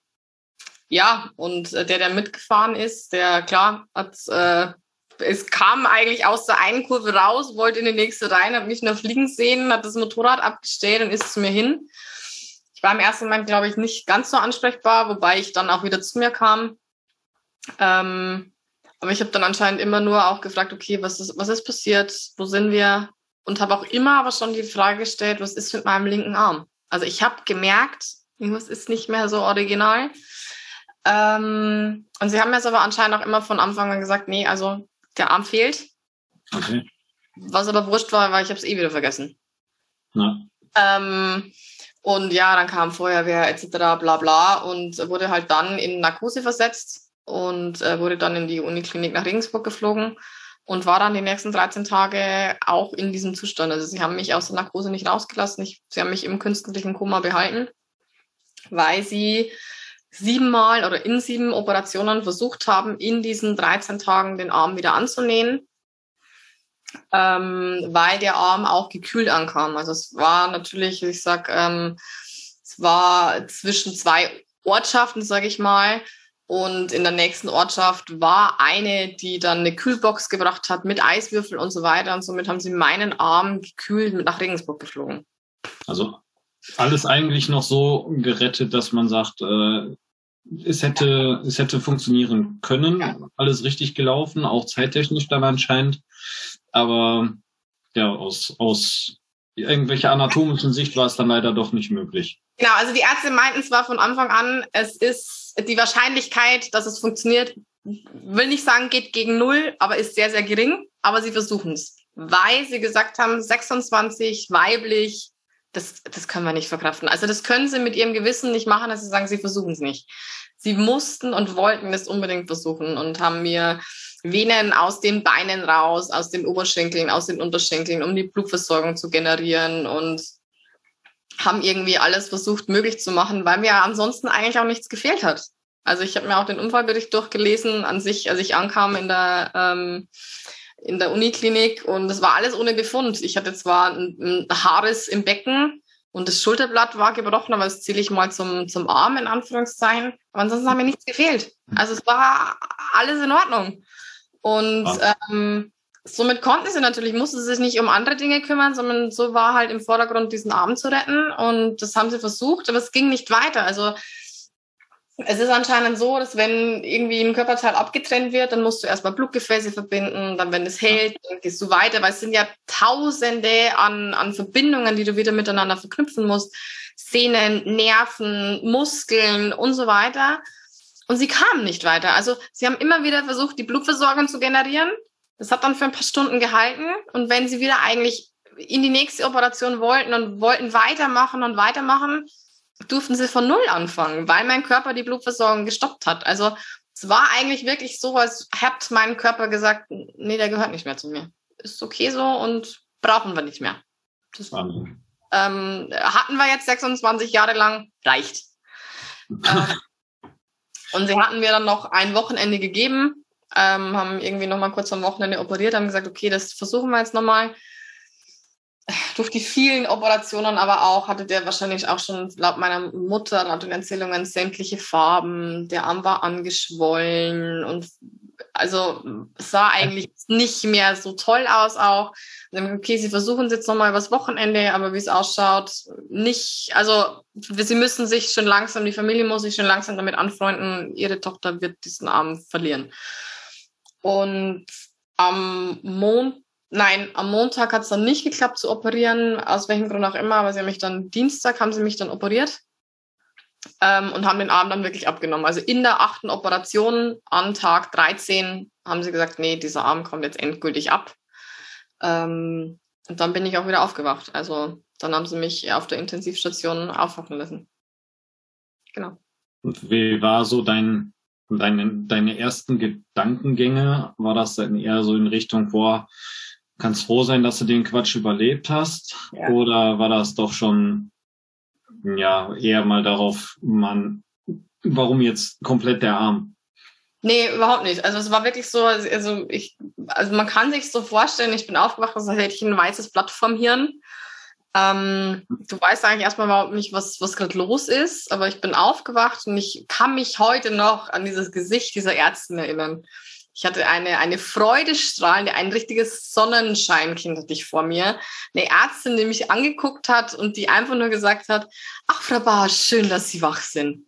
ja, und äh, der, der mitgefahren ist, der klar hat äh, es kam eigentlich aus der einen Kurve raus, wollte in die nächste rein, hat mich nur fliegen sehen, hat das Motorrad abgestellt und ist zu mir hin. Ich war im ersten Moment, glaube ich, nicht ganz so ansprechbar, wobei ich dann auch wieder zu mir kam. Ähm, aber ich habe dann anscheinend immer nur auch gefragt, okay, was ist, was ist passiert? Wo sind wir? Und habe auch immer aber schon die Frage gestellt, was ist mit meinem linken Arm? Also ich habe gemerkt, irgendwas ist nicht mehr so original. Ähm, und sie haben mir aber anscheinend auch immer von Anfang an gesagt, nee, also der Arm fehlt. Okay. Was aber wurscht war, weil ich habe es eh wieder vergessen. Ähm, und ja, dann kam Feuerwehr etc. bla bla und wurde halt dann in Narkose versetzt und äh, wurde dann in die Uniklinik nach Regensburg geflogen und war dann die nächsten 13 Tage auch in diesem Zustand. Also sie haben mich aus der Narkose nicht rausgelassen, ich, sie haben mich im künstlichen Koma behalten, weil sie siebenmal oder in sieben Operationen versucht haben, in diesen 13 Tagen den Arm wieder anzunähen, ähm, weil der Arm auch gekühlt ankam. Also es war natürlich, ich sag, ähm, es war zwischen zwei Ortschaften, sage ich mal. Und in der nächsten Ortschaft war eine, die dann eine Kühlbox gebracht hat mit Eiswürfel und so weiter. Und somit haben sie meinen Arm gekühlt mit nach Regensburg geflogen. Also alles eigentlich noch so gerettet, dass man sagt, äh, es hätte, es hätte funktionieren können. Alles richtig gelaufen, auch zeittechnisch dann anscheinend. Aber ja, aus, aus irgendwelcher anatomischen Sicht war es dann leider doch nicht möglich. Genau, also die Ärzte meinten zwar von Anfang an, es ist die Wahrscheinlichkeit, dass es funktioniert, will nicht sagen, geht gegen null, aber ist sehr, sehr gering. Aber sie versuchen es, weil sie gesagt haben, 26 weiblich, das, das können wir nicht verkraften. Also das können sie mit ihrem Gewissen nicht machen, dass sie sagen, sie versuchen es nicht. Sie mussten und wollten es unbedingt versuchen und haben mir Venen aus den Beinen raus, aus den Oberschenkeln, aus den Unterschenkeln, um die Blutversorgung zu generieren und haben irgendwie alles versucht möglich zu machen, weil mir ansonsten eigentlich auch nichts gefehlt hat. Also ich habe mir auch den Unfallbericht durchgelesen an sich, als ich ankam in der ähm, in der Uniklinik und es war alles ohne Befund. Ich hatte zwar ein, ein Haares im Becken und das Schulterblatt war gebrochen, aber das zähle ich mal zum, zum Arm in Anführungszeichen. Aber ansonsten hat mir nichts gefehlt. Also es war alles in Ordnung. Und ah. ähm, somit konnten sie natürlich, mussten sie sich nicht um andere Dinge kümmern, sondern so war halt im Vordergrund, diesen Arm zu retten. Und das haben sie versucht, aber es ging nicht weiter. Also es ist anscheinend so, dass wenn irgendwie ein Körperteil abgetrennt wird, dann musst du erstmal Blutgefäße verbinden, dann wenn es hält, dann gehst du weiter, weil es sind ja tausende an, an Verbindungen, die du wieder miteinander verknüpfen musst. Sehnen, Nerven, Muskeln und so weiter. Und sie kamen nicht weiter. Also sie haben immer wieder versucht, die Blutversorgung zu generieren. Das hat dann für ein paar Stunden gehalten. Und wenn sie wieder eigentlich in die nächste Operation wollten und wollten weitermachen und weitermachen, durften sie von Null anfangen, weil mein Körper die Blutversorgung gestoppt hat. Also es war eigentlich wirklich so, als hat mein Körper gesagt, nee, der gehört nicht mehr zu mir. Ist okay so und brauchen wir nicht mehr. Das, ähm, hatten wir jetzt 26 Jahre lang, reicht. ähm, und sie hatten mir dann noch ein Wochenende gegeben, ähm, haben irgendwie noch mal kurz am Wochenende operiert, haben gesagt, okay, das versuchen wir jetzt noch mal. Durch die vielen Operationen aber auch hatte der wahrscheinlich auch schon laut meiner Mutter laut den Erzählungen sämtliche Farben. Der Arm war angeschwollen und also sah eigentlich nicht mehr so toll aus auch. Okay, sie versuchen es jetzt nochmal übers Wochenende, aber wie es ausschaut, nicht, also sie müssen sich schon langsam, die Familie muss sich schon langsam damit anfreunden, ihre Tochter wird diesen Arm verlieren. Und am Montag, nein, am Montag hat es dann nicht geklappt zu operieren, aus welchem Grund auch immer, aber sie haben mich dann, Dienstag haben sie mich dann operiert ähm, und haben den Arm dann wirklich abgenommen. Also in der achten Operation an Tag 13 haben sie gesagt, nee, dieser Arm kommt jetzt endgültig ab. Ähm, und dann bin ich auch wieder aufgewacht. Also dann haben sie mich auf der Intensivstation aufwachen lassen. Genau. Und wie war so dein, deine, deine ersten Gedankengänge? War das dann eher so in Richtung, boah, kannst froh sein, dass du den Quatsch überlebt hast? Ja. Oder war das doch schon ja eher mal darauf, man, warum jetzt komplett der Arm? Nee, überhaupt nicht. Also es war wirklich so, also ich, also man kann sich so vorstellen, ich bin aufgewacht, als hätte ich ein weißes Blatt vom Hirn. Ähm, du weißt eigentlich erstmal überhaupt nicht, was, was gerade los ist, aber ich bin aufgewacht und ich kann mich heute noch an dieses Gesicht dieser Ärztin erinnern. Ich hatte eine, eine freudestrahlende, ein richtiges Sonnenscheinkind hatte ich vor mir. Eine Ärztin, die mich angeguckt hat und die einfach nur gesagt hat, ach, Frau Bar, schön, dass Sie wach sind.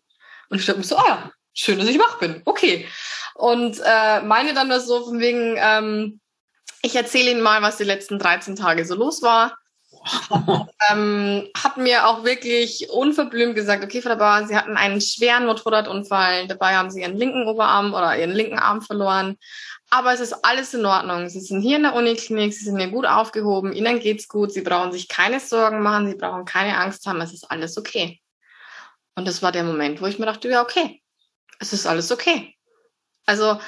Und ich dachte mir so, ah ja, schön, dass ich wach bin. Okay. Und äh, meine dann nur so von wegen, ähm, ich erzähle Ihnen mal, was die letzten 13 Tage so los war ähm, hat mir auch wirklich unverblümt gesagt, okay, Frau Bauer, Sie hatten einen schweren Motorradunfall, dabei haben Sie Ihren linken Oberarm oder Ihren linken Arm verloren. Aber es ist alles in Ordnung. Sie sind hier in der Uniklinik, Sie sind hier gut aufgehoben, Ihnen geht's gut, Sie brauchen sich keine Sorgen machen, Sie brauchen keine Angst haben, es ist alles okay. Und das war der Moment, wo ich mir dachte, ja, okay, es ist alles okay. Also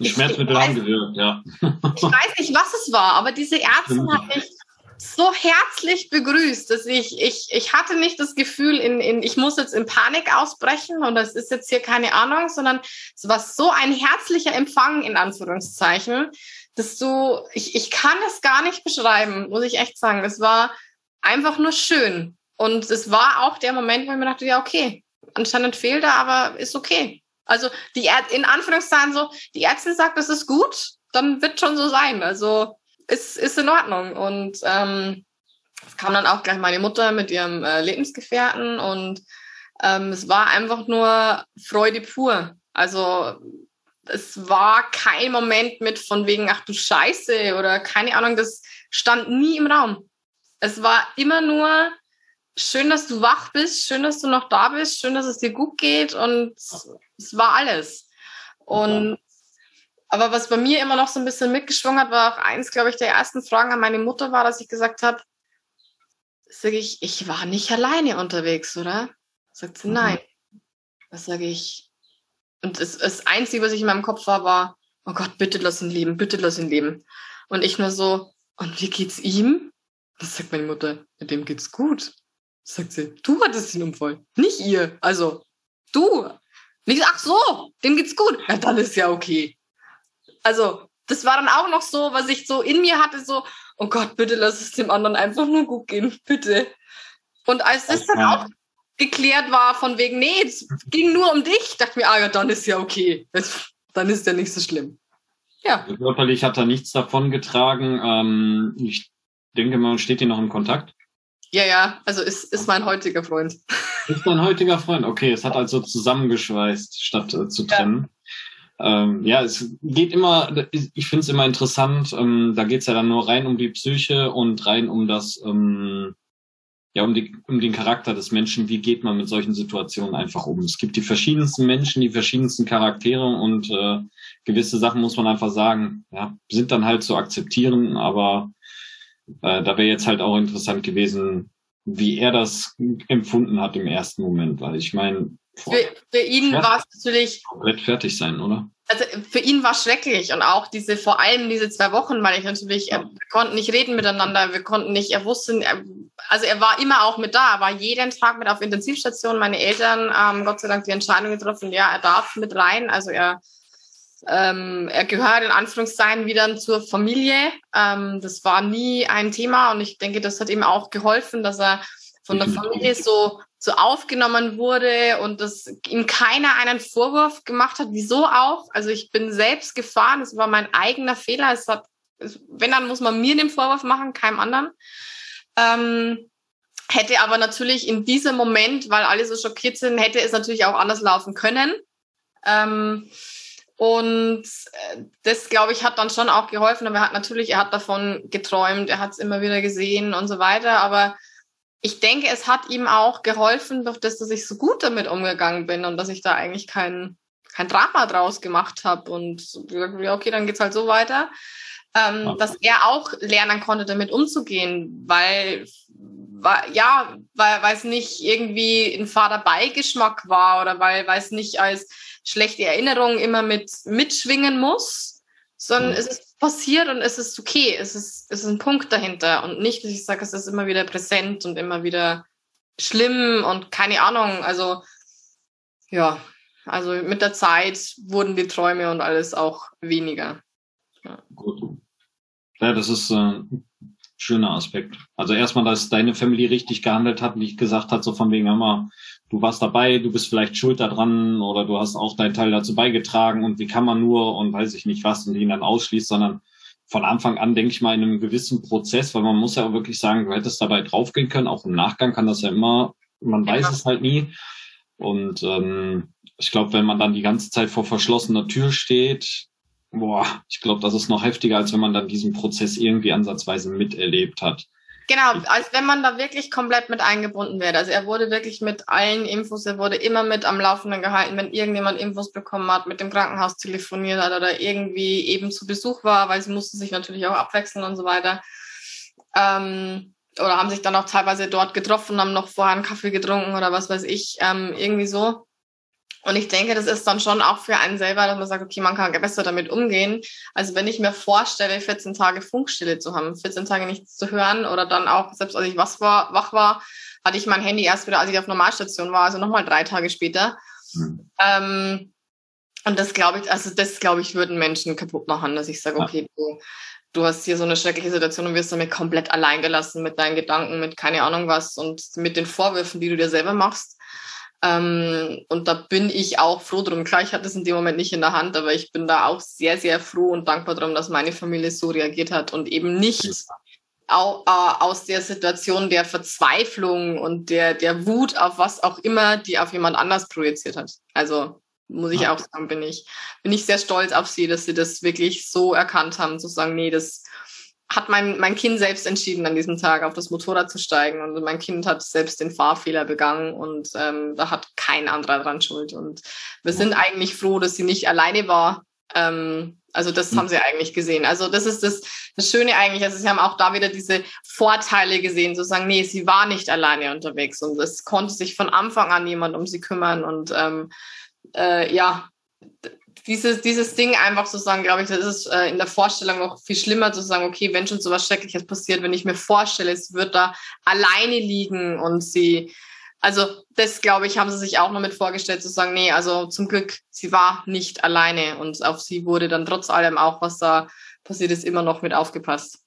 die Schmerzmittel haben gewirkt, ja. ich weiß nicht, was es war, aber diese Ärztin hat mich so herzlich begrüßt, dass ich, ich, ich hatte nicht das Gefühl, in, in, ich muss jetzt in Panik ausbrechen und das ist jetzt hier keine Ahnung, sondern es war so ein herzlicher Empfang in Anführungszeichen, dass du, ich, ich kann es gar nicht beschreiben, muss ich echt sagen. Es war einfach nur schön. Und es war auch der Moment, wo ich mir dachte, ja, okay, anscheinend fehlt er, aber ist okay. Also die in Anführungszeichen so, die Ärztin sagt, das ist gut, dann wird schon so sein. Also ist, ist in Ordnung. Und ähm, es kam dann auch gleich meine Mutter mit ihrem äh, Lebensgefährten und ähm, es war einfach nur Freude pur. Also es war kein Moment mit von wegen, ach du Scheiße oder keine Ahnung, das stand nie im Raum. Es war immer nur schön, dass du wach bist, schön, dass du noch da bist, schön, dass es dir gut geht und es war alles. Und aber was bei mir immer noch so ein bisschen mitgeschwungen hat, war auch eins, glaube ich, der ersten Fragen an meine Mutter war, dass ich gesagt habe, sage ich, ich war nicht alleine unterwegs, oder? Sagt sie, mhm. nein. Was sage ich? Und das, das Einzige, was ich in meinem Kopf war, war, oh Gott, bitte lass ihn leben, bitte lass ihn leben. Und ich nur so, und wie geht's ihm? Das sagt meine Mutter, mit dem geht's gut. Sagt sie, du hattest den Unfall, nicht ihr. Also, du. Nicht, ach so, dem geht's gut. Ja, dann ist ja okay also das war dann auch noch so, was ich so in mir hatte, so, oh Gott, bitte lass es dem anderen einfach nur gut gehen, bitte. Und als das dann auch geklärt war, von wegen, nee, es ging nur um dich, dachte mir, ah ja, dann ist ja okay. dann ist ja nicht so schlimm. Ja. Körperlich hat er nichts davon getragen. Ähm, ich denke mal, steht ihr noch in Kontakt? Ja, ja, also ist, ist mein heutiger Freund. Ist mein heutiger Freund, okay. Es hat also zusammengeschweißt, statt äh, zu trennen. Ähm, ja, es geht immer, ich finde es immer interessant, ähm, da geht es ja dann nur rein um die Psyche und rein um das, ähm, ja, um, die, um den Charakter des Menschen, wie geht man mit solchen Situationen einfach um. Es gibt die verschiedensten Menschen, die verschiedensten Charaktere und äh, gewisse Sachen muss man einfach sagen, ja, sind dann halt zu akzeptieren, aber äh, da wäre jetzt halt auch interessant gewesen, wie er das empfunden hat im ersten Moment, weil ich meine, für, für ihn war es natürlich. Komplett fertig sein, oder? Also für ihn war es schrecklich und auch diese, vor allem diese zwei Wochen, weil ich natürlich, ja. wir konnten nicht reden miteinander, wir konnten nicht, er wusste, er, also er war immer auch mit da, er war jeden Tag mit auf Intensivstation. Meine Eltern haben Gott sei Dank die Entscheidung getroffen, ja, er darf mit rein, also er, ähm, er gehört in Anführungszeichen wieder zur Familie. Ähm, das war nie ein Thema und ich denke, das hat ihm auch geholfen, dass er von der Familie so so aufgenommen wurde und dass ihm keiner einen Vorwurf gemacht hat. Wieso auch? Also ich bin selbst gefahren, es war mein eigener Fehler. Es hat, wenn, dann muss man mir den Vorwurf machen, keinem anderen. Ähm, hätte aber natürlich in diesem Moment, weil alle so schockiert sind, hätte es natürlich auch anders laufen können. Ähm, und äh, das, glaube ich, hat dann schon auch geholfen. Aber er hat natürlich, er hat davon geträumt, er hat es immer wieder gesehen und so weiter. Aber ich denke, es hat ihm auch geholfen, durch das, dass ich so gut damit umgegangen bin und dass ich da eigentlich kein, kein Drama draus gemacht habe und ja, okay, dann geht's halt so weiter. Ähm, ja. Dass er auch lernen konnte, damit umzugehen, weil, weil ja, weil, weil es nicht irgendwie ein Vaterbeigeschmack war oder weil, weil es nicht als schlechte Erinnerung immer mit mitschwingen muss, sondern mhm. es ist passiert und es ist okay. Es ist, es ist ein Punkt dahinter und nicht, dass ich sage, es ist immer wieder präsent und immer wieder schlimm und keine Ahnung. Also ja, also mit der Zeit wurden die Träume und alles auch weniger. Ja. Gut. Ja, das ist äh, ein schöner Aspekt. Also erstmal, dass deine Family richtig gehandelt hat, nicht gesagt hat, so von wegen, immer, du warst dabei, du bist vielleicht schuld daran oder du hast auch deinen Teil dazu beigetragen und wie kann man nur und weiß ich nicht was und ihn dann ausschließt, sondern von Anfang an, denke ich mal, in einem gewissen Prozess, weil man muss ja auch wirklich sagen, du hättest dabei draufgehen können, auch im Nachgang kann das ja immer, man weiß ja. es halt nie. Und ähm, ich glaube, wenn man dann die ganze Zeit vor verschlossener Tür steht, boah, ich glaube, das ist noch heftiger, als wenn man dann diesen Prozess irgendwie ansatzweise miterlebt hat. Genau, als wenn man da wirklich komplett mit eingebunden wäre. Also er wurde wirklich mit allen Infos, er wurde immer mit am Laufenden gehalten, wenn irgendjemand Infos bekommen hat, mit dem Krankenhaus telefoniert hat oder irgendwie eben zu Besuch war, weil sie mussten sich natürlich auch abwechseln und so weiter. Ähm, oder haben sich dann auch teilweise dort getroffen, haben noch vorher einen Kaffee getrunken oder was weiß ich, ähm, irgendwie so. Und ich denke, das ist dann schon auch für einen selber, dass man sagt, okay, man kann besser damit umgehen. Also wenn ich mir vorstelle, 14 Tage Funkstille zu haben, 14 Tage nichts zu hören oder dann auch, selbst als ich was war, wach war, hatte ich mein Handy erst wieder, als ich auf Normalstation war, also nochmal drei Tage später. Mhm. Ähm, und das glaube ich, also das glaube ich, würden Menschen kaputt machen, dass ich sage, okay, du, du hast hier so eine schreckliche Situation und wirst damit komplett allein gelassen mit deinen Gedanken, mit keine Ahnung was und mit den Vorwürfen, die du dir selber machst. Ähm, und da bin ich auch froh drum. Klar, ich hatte es in dem Moment nicht in der Hand, aber ich bin da auch sehr, sehr froh und dankbar drum, dass meine Familie so reagiert hat und eben nicht au, äh, aus der Situation der Verzweiflung und der, der Wut auf was auch immer, die auf jemand anders projiziert hat. Also muss ich auch sagen, bin ich, bin ich sehr stolz auf sie, dass sie das wirklich so erkannt haben, zu sagen, nee, das, hat mein, mein Kind selbst entschieden, an diesem Tag auf das Motorrad zu steigen. Und mein Kind hat selbst den Fahrfehler begangen und ähm, da hat kein anderer dran Schuld. Und wir sind eigentlich froh, dass sie nicht alleine war. Ähm, also das mhm. haben sie eigentlich gesehen. Also das ist das, das Schöne eigentlich. Also sie haben auch da wieder diese Vorteile gesehen, zu sagen, nee, sie war nicht alleine unterwegs und es konnte sich von Anfang an jemand um sie kümmern. Und ähm, äh, ja, dieses, dieses Ding einfach zu sagen, glaube ich, das ist äh, in der Vorstellung noch viel schlimmer zu sagen, okay, wenn schon so was Schreckliches passiert, wenn ich mir vorstelle, es wird da alleine liegen und sie, also das, glaube ich, haben sie sich auch noch mit vorgestellt, zu sagen, nee, also zum Glück, sie war nicht alleine und auf sie wurde dann trotz allem auch, was da passiert ist, immer noch mit aufgepasst.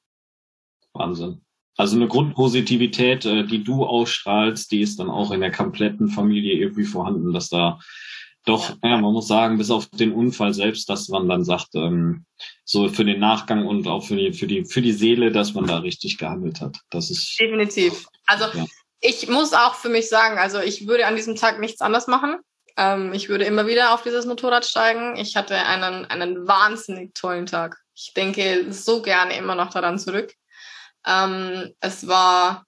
Wahnsinn. Also eine Grundpositivität, äh, die du ausstrahlst, die ist dann auch in der kompletten Familie irgendwie vorhanden, dass da doch, ja. man muss sagen, bis auf den Unfall selbst, dass man dann sagt, ähm, so für den Nachgang und auch für die, für die, für die Seele, dass man da richtig gehandelt hat. Das ist. Definitiv. Also, ja. ich muss auch für mich sagen, also ich würde an diesem Tag nichts anders machen. Ähm, ich würde immer wieder auf dieses Motorrad steigen. Ich hatte einen, einen wahnsinnig tollen Tag. Ich denke so gerne immer noch daran zurück. Ähm, es war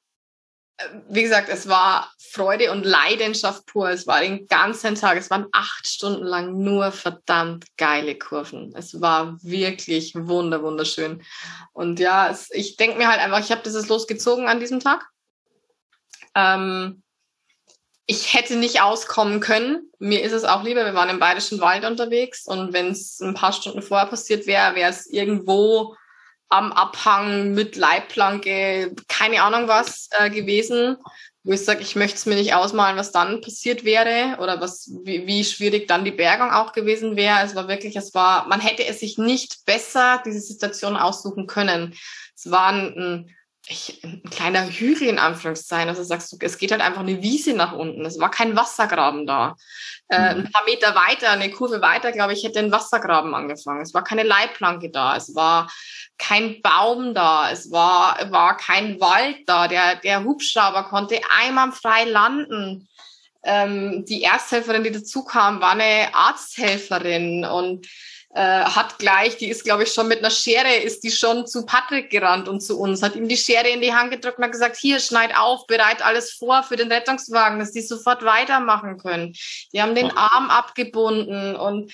wie gesagt, es war Freude und Leidenschaft pur. Es war den ganzen Tag, es waren acht Stunden lang nur verdammt geile Kurven. Es war wirklich wunder, wunderschön. Und ja, es, ich denke mir halt einfach, ich habe dieses losgezogen an diesem Tag. Ähm, ich hätte nicht auskommen können. Mir ist es auch lieber, wir waren im Bayerischen Wald unterwegs und wenn es ein paar Stunden vorher passiert wäre, wäre es irgendwo am Abhang mit Leitplanke, keine Ahnung was äh, gewesen, wo ich sage, ich möchte es mir nicht ausmalen, was dann passiert wäre oder was, wie, wie schwierig dann die Bergung auch gewesen wäre. Es war wirklich, es war, man hätte es sich nicht besser diese Situation aussuchen können. Es war ein, ich, ein kleiner Hügel in Anführungszeichen. Also sagst du, es geht halt einfach eine Wiese nach unten. Es war kein Wassergraben da. Äh, mhm. ein paar Meter weiter, eine Kurve weiter, glaube ich, hätte ein Wassergraben angefangen. Es war keine Leitplanke da. Es war kein Baum da, es war, war kein Wald da. Der, der Hubschrauber konnte einwandfrei landen. Ähm, die Ersthelferin, die dazu kam, war eine Arzthelferin und äh, hat gleich, die ist, glaube ich, schon mit einer Schere, ist die schon zu Patrick gerannt und zu uns, hat ihm die Schere in die Hand gedrückt und hat gesagt, hier, schneid auf, bereit alles vor für den Rettungswagen, dass die sofort weitermachen können. Die haben den Arm abgebunden und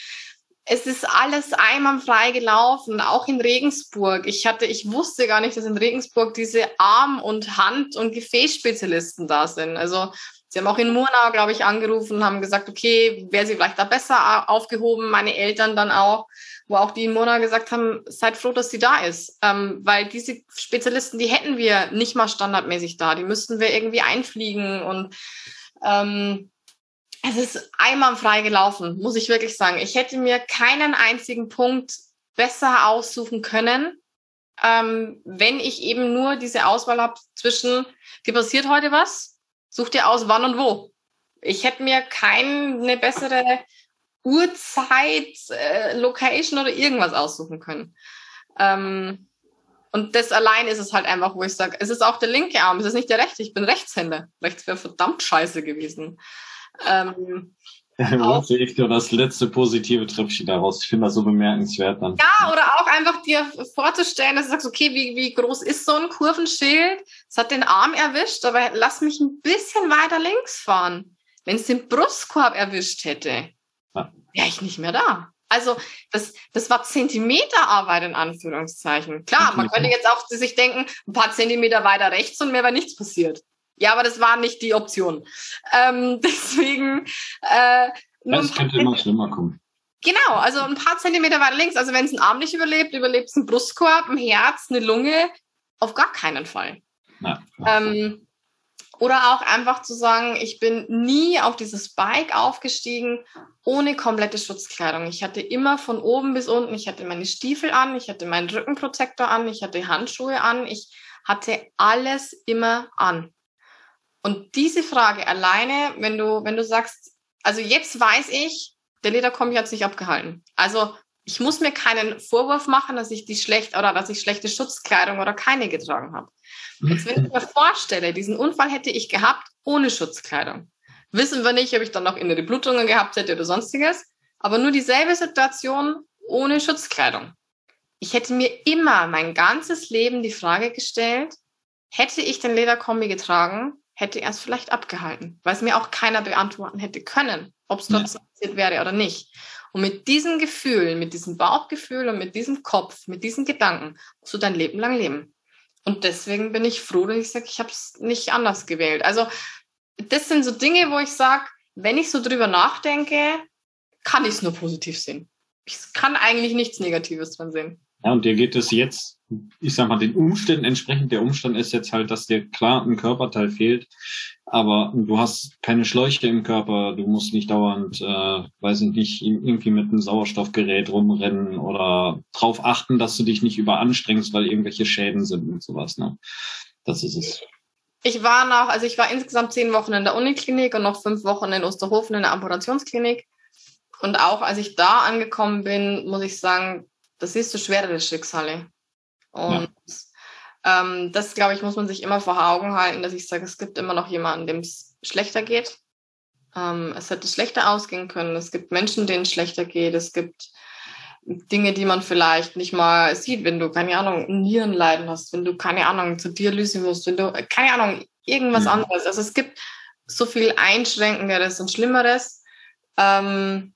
es ist alles einwandfrei gelaufen, auch in Regensburg. Ich hatte, ich wusste gar nicht, dass in Regensburg diese Arm- und Hand- und Gefäßspezialisten da sind. Also sie haben auch in Murnau, glaube ich, angerufen, haben gesagt, okay, wäre sie vielleicht da besser aufgehoben, meine Eltern dann auch, wo auch die in Murnau gesagt haben, seid froh, dass sie da ist. Ähm, weil diese Spezialisten, die hätten wir nicht mal standardmäßig da. Die müssten wir irgendwie einfliegen und ähm, es ist einwandfrei gelaufen, muss ich wirklich sagen. Ich hätte mir keinen einzigen Punkt besser aussuchen können, ähm, wenn ich eben nur diese Auswahl habe zwischen, dir passiert heute was, such dir aus, wann und wo. Ich hätte mir keine bessere Uhrzeit, äh, Location oder irgendwas aussuchen können. Ähm, und das allein ist es halt einfach, wo ich sage, es ist auch der linke Arm, es ist nicht der rechte, ich bin Rechtshänder. Rechts wäre verdammt scheiße gewesen. Ähm, auch, ich dir das letzte positive Tröpfchen daraus. Ich finde das so bemerkenswert dann. Ja, oder auch einfach dir vorzustellen, dass du sagst, okay, wie, wie groß ist so ein Kurvenschild? Es hat den Arm erwischt, aber lass mich ein bisschen weiter links fahren. Wenn es den Brustkorb erwischt hätte, ja. wäre ich nicht mehr da. Also das, das war Zentimeterarbeit in Anführungszeichen. Klar, man könnte jetzt auch sich denken, ein paar Zentimeter weiter rechts und mir wäre nichts passiert. Ja, aber das war nicht die Option. Ähm, deswegen, äh, das könnte immer schlimmer kommen. Genau, also ein paar Zentimeter weiter links. Also wenn es ein Arm nicht überlebt, überlebt es ein Brustkorb, ein Herz, eine Lunge. Auf gar keinen Fall. Ja, ähm, oder auch einfach zu sagen, ich bin nie auf dieses Bike aufgestiegen ohne komplette Schutzkleidung. Ich hatte immer von oben bis unten, ich hatte meine Stiefel an, ich hatte meinen Rückenprotektor an, ich hatte Handschuhe an, ich hatte alles immer an. Und diese Frage alleine, wenn du, wenn du sagst, also jetzt weiß ich, der Lederkombi hat sich abgehalten. Also ich muss mir keinen Vorwurf machen, dass ich die schlecht oder dass ich schlechte Schutzkleidung oder keine getragen habe. Jetzt, wenn ich mir vorstelle, diesen Unfall hätte ich gehabt ohne Schutzkleidung. Wissen wir nicht, ob ich dann noch innere Blutungen gehabt hätte oder sonstiges, aber nur dieselbe Situation ohne Schutzkleidung. Ich hätte mir immer mein ganzes Leben die Frage gestellt, hätte ich den Lederkombi getragen, hätte er es vielleicht abgehalten, weil es mir auch keiner beantworten hätte können, ob es trotzdem ja. passiert wäre oder nicht. Und mit diesem Gefühl, mit diesem Bauchgefühl und mit diesem Kopf, mit diesen Gedanken musst du dein Leben lang leben. Und deswegen bin ich froh, dass ich sage, ich habe es nicht anders gewählt. Also das sind so Dinge, wo ich sage, wenn ich so drüber nachdenke, kann ich es nur positiv sehen. Ich kann eigentlich nichts Negatives dran sehen. Ja, und dir geht es jetzt, ich sag mal, den Umständen entsprechend. Der Umstand ist jetzt halt, dass dir klar ein Körperteil fehlt, aber du hast keine Schläuche im Körper, du musst nicht dauernd, äh, weiß ich nicht, irgendwie mit einem Sauerstoffgerät rumrennen oder drauf achten, dass du dich nicht überanstrengst, weil irgendwelche Schäden sind und sowas. Ne? Das ist es. Ich war noch, also ich war insgesamt zehn Wochen in der Uniklinik und noch fünf Wochen in Osterhofen in der Amputationsklinik. Und auch als ich da angekommen bin, muss ich sagen, das ist so schwerere Schicksale. Und ja. ähm, das, glaube ich, muss man sich immer vor Augen halten, dass ich sage, es gibt immer noch jemanden, dem es schlechter geht. Ähm, es hätte schlechter ausgehen können. Es gibt Menschen, denen es schlechter geht. Es gibt Dinge, die man vielleicht nicht mal sieht, wenn du, keine Ahnung, Nierenleiden hast, wenn du, keine Ahnung, zur Dialyse musst, wenn du, keine Ahnung, irgendwas ja. anderes. Also es gibt so viel Einschränkenderes und Schlimmeres. Ähm,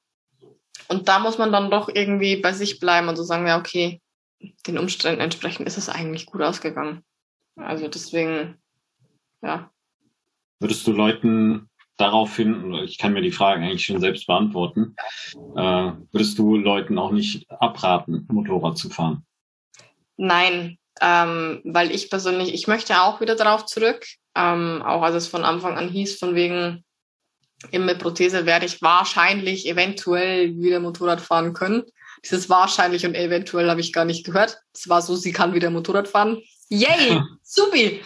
und da muss man dann doch irgendwie bei sich bleiben und so sagen, ja, okay, den Umständen entsprechend ist es eigentlich gut ausgegangen. Also deswegen, ja. Würdest du Leuten daraufhin, ich kann mir die Frage eigentlich schon selbst beantworten, äh, würdest du Leuten auch nicht abraten, Motorrad zu fahren? Nein, ähm, weil ich persönlich, ich möchte auch wieder darauf zurück, ähm, auch als es von Anfang an hieß, von wegen, mit Prothese werde ich wahrscheinlich eventuell wieder Motorrad fahren können. Dieses wahrscheinlich und eventuell habe ich gar nicht gehört. Es war so, sie kann wieder Motorrad fahren. Yay, supi.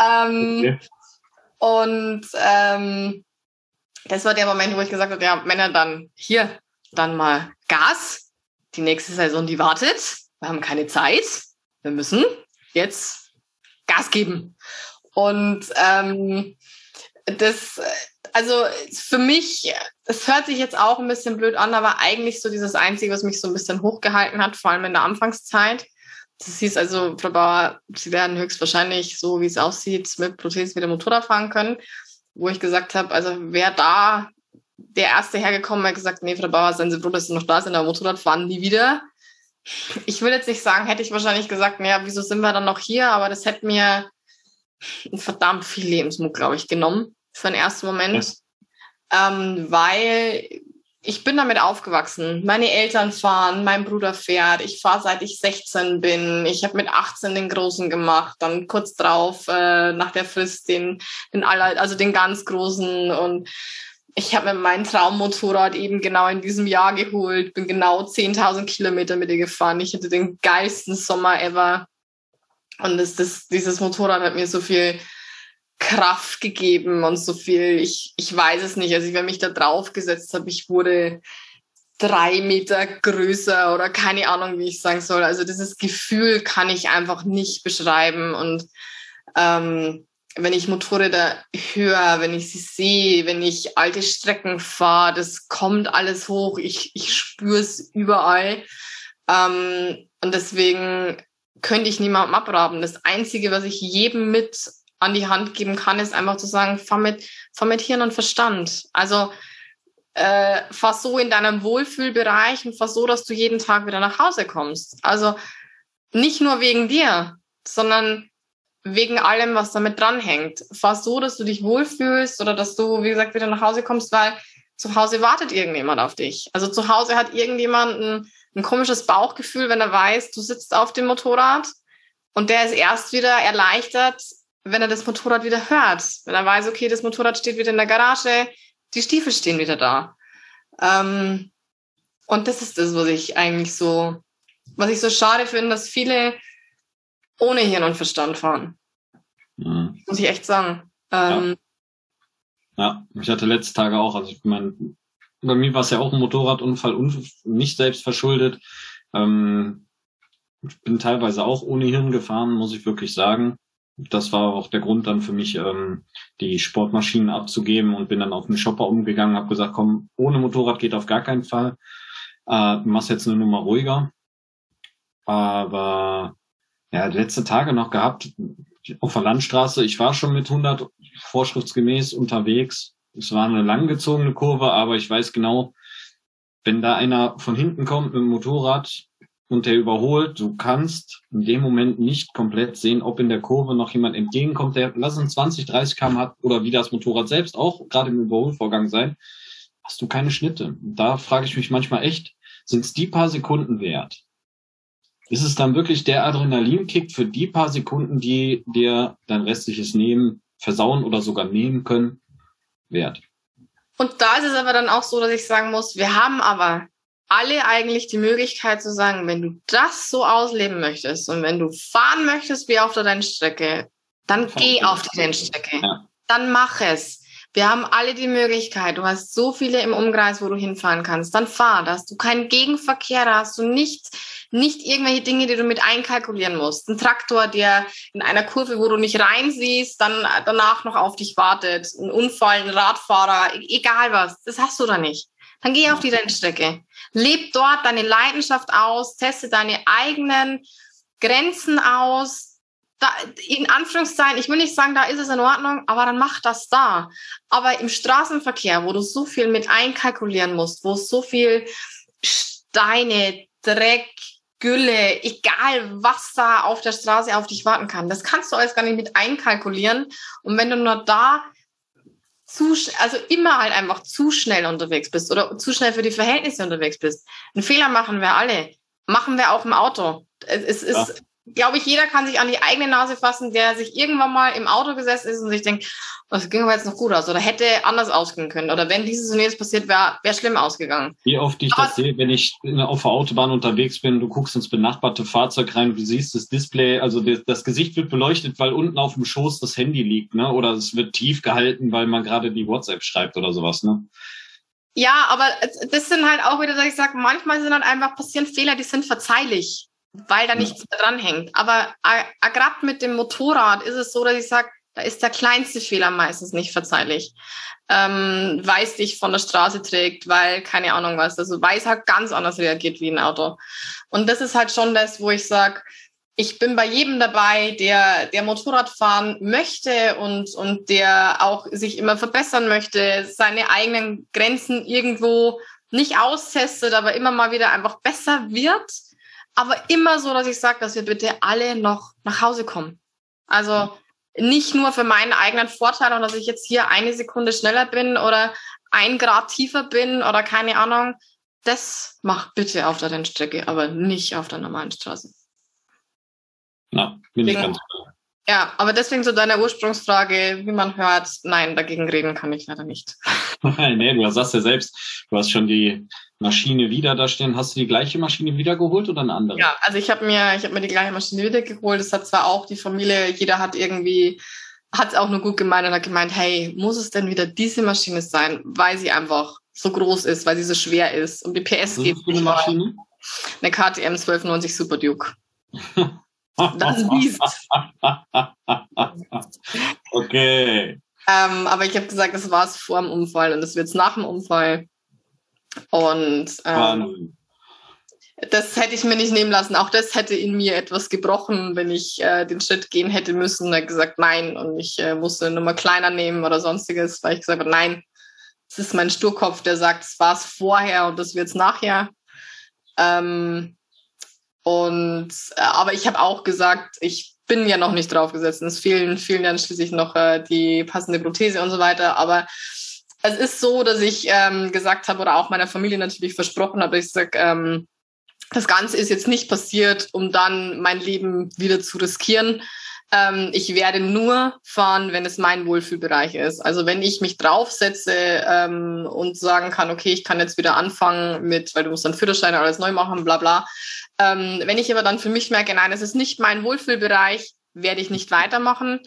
Ähm, okay. Und ähm, das war der Moment, wo ich gesagt habe, ja, Männer, dann hier, dann mal Gas. Die nächste Saison, die wartet. Wir haben keine Zeit. Wir müssen jetzt Gas geben. Und ähm, das also für mich, es hört sich jetzt auch ein bisschen blöd an, aber eigentlich so dieses Einzige, was mich so ein bisschen hochgehalten hat, vor allem in der Anfangszeit. Das hieß also, Frau Bauer, Sie werden höchstwahrscheinlich, so wie es aussieht, mit Prothesen wieder Motorrad fahren können. Wo ich gesagt habe, also wer da der Erste hergekommen hat gesagt, nee, Frau Bauer, seien Sie froh, dass Sie noch da sind, aber Motorrad fahren nie wieder. Ich will jetzt nicht sagen, hätte ich wahrscheinlich gesagt, naja, wieso sind wir dann noch hier? Aber das hätte mir verdammt viel Lebensmut, glaube ich, genommen für den ersten Moment, ähm, weil ich bin damit aufgewachsen. Meine Eltern fahren, mein Bruder fährt. Ich fahre seit ich 16 bin. Ich habe mit 18 den Großen gemacht, dann kurz drauf äh, nach der Frist den, den aller, also den ganz Großen und ich habe mir mein Traummotorrad eben genau in diesem Jahr geholt, bin genau 10.000 Kilometer mit ihr gefahren. Ich hatte den geilsten Sommer ever. Und das, das, dieses Motorrad hat mir so viel Kraft gegeben und so viel. Ich, ich weiß es nicht. Also, wenn mich da drauf gesetzt habe, ich wurde drei Meter größer oder keine Ahnung, wie ich sagen soll. Also, dieses Gefühl kann ich einfach nicht beschreiben. Und ähm, wenn ich Motorräder höre, wenn ich sie sehe, wenn ich alte Strecken fahre, das kommt alles hoch. Ich, ich spüre es überall. Ähm, und deswegen könnte ich niemandem abraten. Das Einzige, was ich jedem mit an die Hand geben kann, ist einfach zu sagen, fahr mit, fahr mit Hirn und Verstand. Also äh, fahr so in deinem Wohlfühlbereich und fahr so, dass du jeden Tag wieder nach Hause kommst. Also nicht nur wegen dir, sondern wegen allem, was damit dranhängt. Fahr so, dass du dich wohlfühlst oder dass du, wie gesagt, wieder nach Hause kommst, weil Zu Hause wartet irgendjemand auf dich. Also zu Hause hat irgendjemand ein, ein komisches Bauchgefühl, wenn er weiß, du sitzt auf dem Motorrad und der ist erst wieder erleichtert, wenn er das Motorrad wieder hört. Wenn er weiß, okay, das Motorrad steht wieder in der Garage, die Stiefel stehen wieder da. Ähm, und das ist das, was ich eigentlich so, was ich so schade finde, dass viele ohne Hirn und Verstand fahren. Mhm. Muss ich echt sagen. Ähm, ja. ja. ich hatte letzte Tage auch, also ich meine, bei mir war es ja auch ein Motorradunfall und nicht selbst verschuldet. Ähm, ich bin teilweise auch ohne Hirn gefahren, muss ich wirklich sagen. Das war auch der Grund dann für mich, ähm, die Sportmaschinen abzugeben und bin dann auf den Shopper umgegangen, habe gesagt, komm, ohne Motorrad geht auf gar keinen Fall. Äh, machst jetzt eine Nummer ruhiger. Aber ja, letzte Tage noch gehabt auf der Landstraße. Ich war schon mit 100 vorschriftsgemäß unterwegs. Es war eine langgezogene Kurve, aber ich weiß genau, wenn da einer von hinten kommt mit dem Motorrad und der überholt, du kannst in dem Moment nicht komplett sehen, ob in der Kurve noch jemand entgegenkommt, der lass uns 20, 30 km hat oder wie das Motorrad selbst auch gerade im Überholvorgang sein, hast du keine Schnitte. Da frage ich mich manchmal echt, sind es die paar Sekunden wert? ist es dann wirklich der Adrenalinkick für die paar Sekunden, die dir dein restliches Nehmen versauen oder sogar nehmen können, wert. Und da ist es aber dann auch so, dass ich sagen muss, wir haben aber alle eigentlich die Möglichkeit zu sagen, wenn du das so ausleben möchtest und wenn du fahren möchtest wie auf der Rennstrecke, dann geh auf die Rennstrecke. Ja. Dann mach es. Wir haben alle die Möglichkeit. Du hast so viele im Umkreis, wo du hinfahren kannst. Dann fahr. Da hast du keinen Gegenverkehr, da hast du nichts nicht irgendwelche Dinge, die du mit einkalkulieren musst. Ein Traktor, der in einer Kurve, wo du nicht reinsiehst, dann danach noch auf dich wartet. Ein Unfall, ein Radfahrer, e-, egal was. Das hast du da nicht. Dann geh auf die Rennstrecke. Leb dort deine Leidenschaft aus, teste deine eigenen Grenzen aus. Da, in Anführungszeichen, ich will nicht sagen, da ist es in Ordnung, aber dann mach das da. Aber im Straßenverkehr, wo du so viel mit einkalkulieren musst, wo so viel Steine, Dreck, Gülle, egal was da auf der Straße auf dich warten kann. Das kannst du alles gar nicht mit einkalkulieren. Und wenn du nur da zu, also immer halt einfach zu schnell unterwegs bist oder zu schnell für die Verhältnisse unterwegs bist. Einen Fehler machen wir alle. Machen wir auch im Auto. Es ist, glaube ich, jeder kann sich an die eigene Nase fassen, der sich irgendwann mal im Auto gesessen ist und sich denkt, das ging aber jetzt noch gut aus oder hätte anders ausgehen können. Oder wenn dieses und jenes passiert wäre, wäre schlimm ausgegangen. Wie oft ich aber das sehe, wenn ich auf der Autobahn unterwegs bin, du guckst ins benachbarte Fahrzeug rein, du siehst das Display, also das Gesicht wird beleuchtet, weil unten auf dem Schoß das Handy liegt, ne? Oder es wird tief gehalten, weil man gerade die WhatsApp schreibt oder sowas, ne? Ja, aber das sind halt auch wieder, dass ich sage, manchmal sind dann einfach passieren Fehler, die sind verzeihlich weil da nichts mehr dranhängt. Aber gerade mit dem Motorrad ist es so, dass ich sage, da ist der kleinste Fehler meistens nicht verzeihlich. Ähm, weil es dich von der Straße trägt, weil keine Ahnung was. Also weil es halt ganz anders reagiert wie ein Auto. Und das ist halt schon das, wo ich sage, ich bin bei jedem dabei, der, der Motorrad fahren möchte und, und der auch sich immer verbessern möchte, seine eigenen Grenzen irgendwo nicht austestet, aber immer mal wieder einfach besser wird aber immer so, dass ich sage, dass wir bitte alle noch nach Hause kommen. Also nicht nur für meinen eigenen Vorteil und dass ich jetzt hier eine Sekunde schneller bin oder ein Grad tiefer bin oder keine Ahnung. Das macht bitte auf der Rennstrecke, aber nicht auf der normalen Straße. Na, bin ich ganz klar. Ja, aber deswegen zu deiner Ursprungsfrage, wie man hört, nein, dagegen reden kann ich leider nicht. nee, du sagst ja selbst, du hast schon die Maschine wieder da stehen. Hast du die gleiche Maschine wiedergeholt oder eine andere? Ja, also ich habe mir, ich habe mir die gleiche Maschine wiedergeholt. Das hat zwar auch die Familie, jeder hat irgendwie, hat es auch nur gut gemeint und hat gemeint, hey, muss es denn wieder diese Maschine sein, weil sie einfach so groß ist, weil sie so schwer ist und die PS geht. Eine Maschine? Eine KTM 1290 Super Duke. Das Biest. okay. Ähm, aber ich habe gesagt, das war es vor dem Unfall und das wird es nach dem Unfall. Und ähm, das hätte ich mir nicht nehmen lassen. Auch das hätte in mir etwas gebrochen, wenn ich äh, den Schritt gehen hätte müssen. Er gesagt, nein. Und ich äh, musste eine Nummer kleiner nehmen oder sonstiges, weil ich gesagt habe, nein, das ist mein Sturkopf, der sagt, es war es vorher und das wird es nachher. Ähm, und äh, aber ich habe auch gesagt, ich bin ja noch nicht draufgesetzt. Es fehlen, fehlen dann schließlich noch äh, die passende Prothese und so weiter. Aber es ist so, dass ich ähm, gesagt habe oder auch meiner Familie natürlich versprochen habe, ich sage, ähm, das Ganze ist jetzt nicht passiert, um dann mein Leben wieder zu riskieren. Ähm, ich werde nur fahren, wenn es mein Wohlfühlbereich ist. Also wenn ich mich draufsetze ähm, und sagen kann, okay, ich kann jetzt wieder anfangen mit, weil du musst dann Führerschein alles neu machen, bla bla. Ähm, wenn ich aber dann für mich merke, nein, es ist nicht mein Wohlfühlbereich, werde ich nicht weitermachen.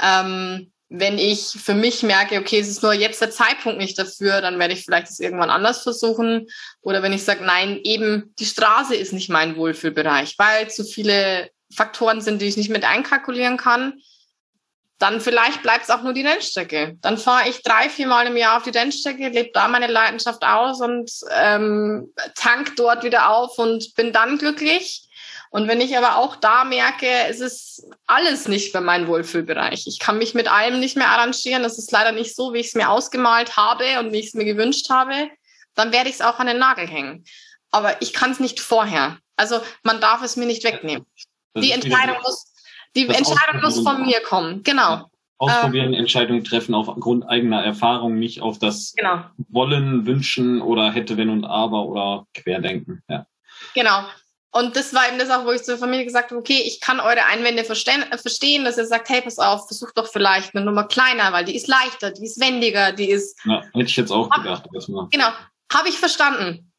Ähm, wenn ich für mich merke, okay, es ist nur jetzt der Zeitpunkt nicht dafür, dann werde ich vielleicht es irgendwann anders versuchen. Oder wenn ich sage, nein, eben die Straße ist nicht mein Wohlfühlbereich, weil zu viele Faktoren sind, die ich nicht mit einkalkulieren kann, dann vielleicht bleibt es auch nur die Rennstrecke. Dann fahre ich drei, vier Mal im Jahr auf die Rennstrecke, lebe da meine Leidenschaft aus und ähm, tank dort wieder auf und bin dann glücklich. Und wenn ich aber auch da merke, es ist alles nicht für meinen Wohlfühlbereich. Ich kann mich mit allem nicht mehr arrangieren. Das ist leider nicht so, wie ich es mir ausgemalt habe und wie ich es mir gewünscht habe. Dann werde ich es auch an den Nagel hängen. Aber ich kann es nicht vorher. Also man darf es mir nicht wegnehmen. Die Entscheidung muss, die Entscheidung muss von mir kommen. Genau. Ausprobieren, ähm, Entscheidungen treffen aufgrund eigener Erfahrung, nicht auf das genau. Wollen, Wünschen oder hätte, wenn und aber oder Querdenken. Ja. Genau. Und das war eben das auch, wo ich zur Familie gesagt habe, okay, ich kann eure Einwände verstehen, verstehen, dass ihr sagt, hey, pass auf, versuch doch vielleicht eine Nummer kleiner, weil die ist leichter, die ist wendiger, die ist. Ja, hätte ich jetzt auch gedacht. Erstmal. Genau, habe ich verstanden.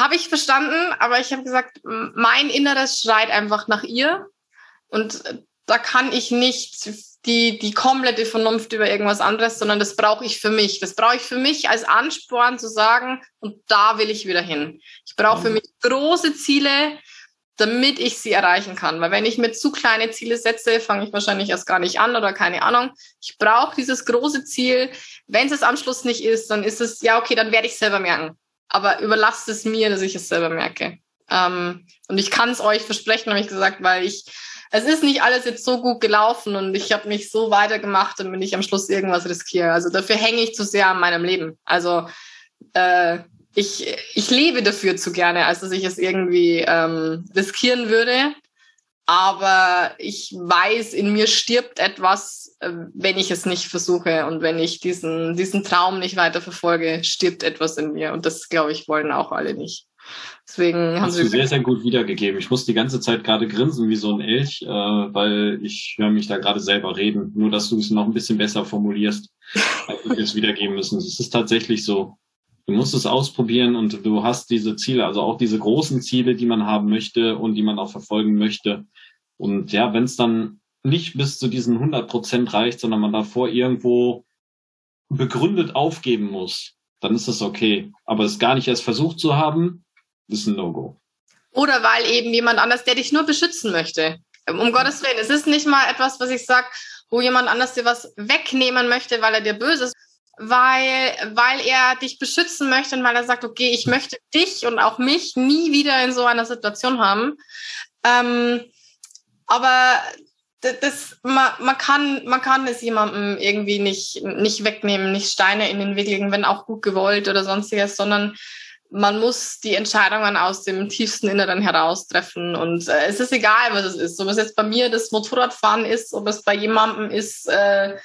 Habe ich verstanden, aber ich habe gesagt, mein Inneres schreit einfach nach ihr. Und da kann ich nicht die, die komplette Vernunft über irgendwas anderes, sondern das brauche ich für mich. Das brauche ich für mich als Ansporn zu sagen, und da will ich wieder hin. Ich brauche für mich große Ziele, damit ich sie erreichen kann. Weil wenn ich mir zu kleine Ziele setze, fange ich wahrscheinlich erst gar nicht an oder keine Ahnung. Ich brauche dieses große Ziel. Wenn es am Schluss nicht ist, dann ist es, ja, okay, dann werde ich es selber merken. Aber überlasst es mir, dass ich es selber merke. Ähm, und ich kann es euch versprechen, habe ich gesagt, weil ich es ist nicht alles jetzt so gut gelaufen und ich habe nicht so weitergemacht, damit ich am Schluss irgendwas riskiere. Also dafür hänge ich zu sehr an meinem Leben. Also äh, ich, ich lebe dafür zu gerne, als dass ich es irgendwie ähm, riskieren würde. Aber ich weiß, in mir stirbt etwas, äh, wenn ich es nicht versuche und wenn ich diesen, diesen Traum nicht weiter verfolge, stirbt etwas in mir. Und das, glaube ich, wollen auch alle nicht. Deswegen haben Hast sie sehr, sehr gut wiedergegeben. Ich muss die ganze Zeit gerade grinsen wie so ein Elch, äh, weil ich höre mich da gerade selber reden. Nur, dass du es noch ein bisschen besser formulierst, als wir es wiedergeben müssen. Es ist tatsächlich so. Du musst es ausprobieren und du hast diese Ziele, also auch diese großen Ziele, die man haben möchte und die man auch verfolgen möchte. Und ja, wenn es dann nicht bis zu diesen 100 Prozent reicht, sondern man davor irgendwo begründet aufgeben muss, dann ist das okay. Aber es gar nicht erst versucht zu haben, ist ein No-Go. Oder weil eben jemand anders, der dich nur beschützen möchte. Um Gottes Willen. Es ist nicht mal etwas, was ich sage, wo jemand anders dir was wegnehmen möchte, weil er dir böse ist, weil, weil er dich beschützen möchte und weil er sagt, okay, ich möchte dich und auch mich nie wieder in so einer Situation haben. Ähm, aber das, man, man, kann, man kann es jemandem irgendwie nicht, nicht wegnehmen, nicht Steine in den Weg legen, wenn auch gut gewollt oder sonstiges, sondern man muss die Entscheidungen aus dem tiefsten Inneren heraus treffen. Und äh, es ist egal, was es ist. Ob es jetzt bei mir das Motorradfahren ist, ob es bei jemandem ist, äh,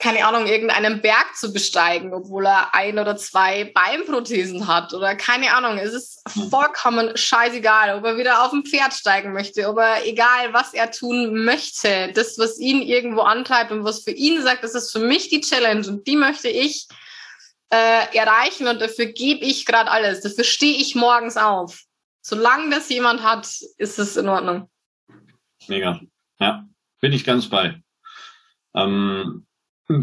keine Ahnung, irgendeinen Berg zu besteigen, obwohl er ein oder zwei Beinprothesen hat oder keine Ahnung. Es ist vollkommen scheißegal, ob er wieder auf ein Pferd steigen möchte, ob er egal, was er tun möchte. Das, was ihn irgendwo antreibt und was für ihn sagt, das ist für mich die Challenge und die möchte ich äh, erreichen und dafür gebe ich gerade alles. Dafür stehe ich morgens auf. Solange das jemand hat, ist es in Ordnung. Mega. Ja, bin ich ganz bei. Ähm,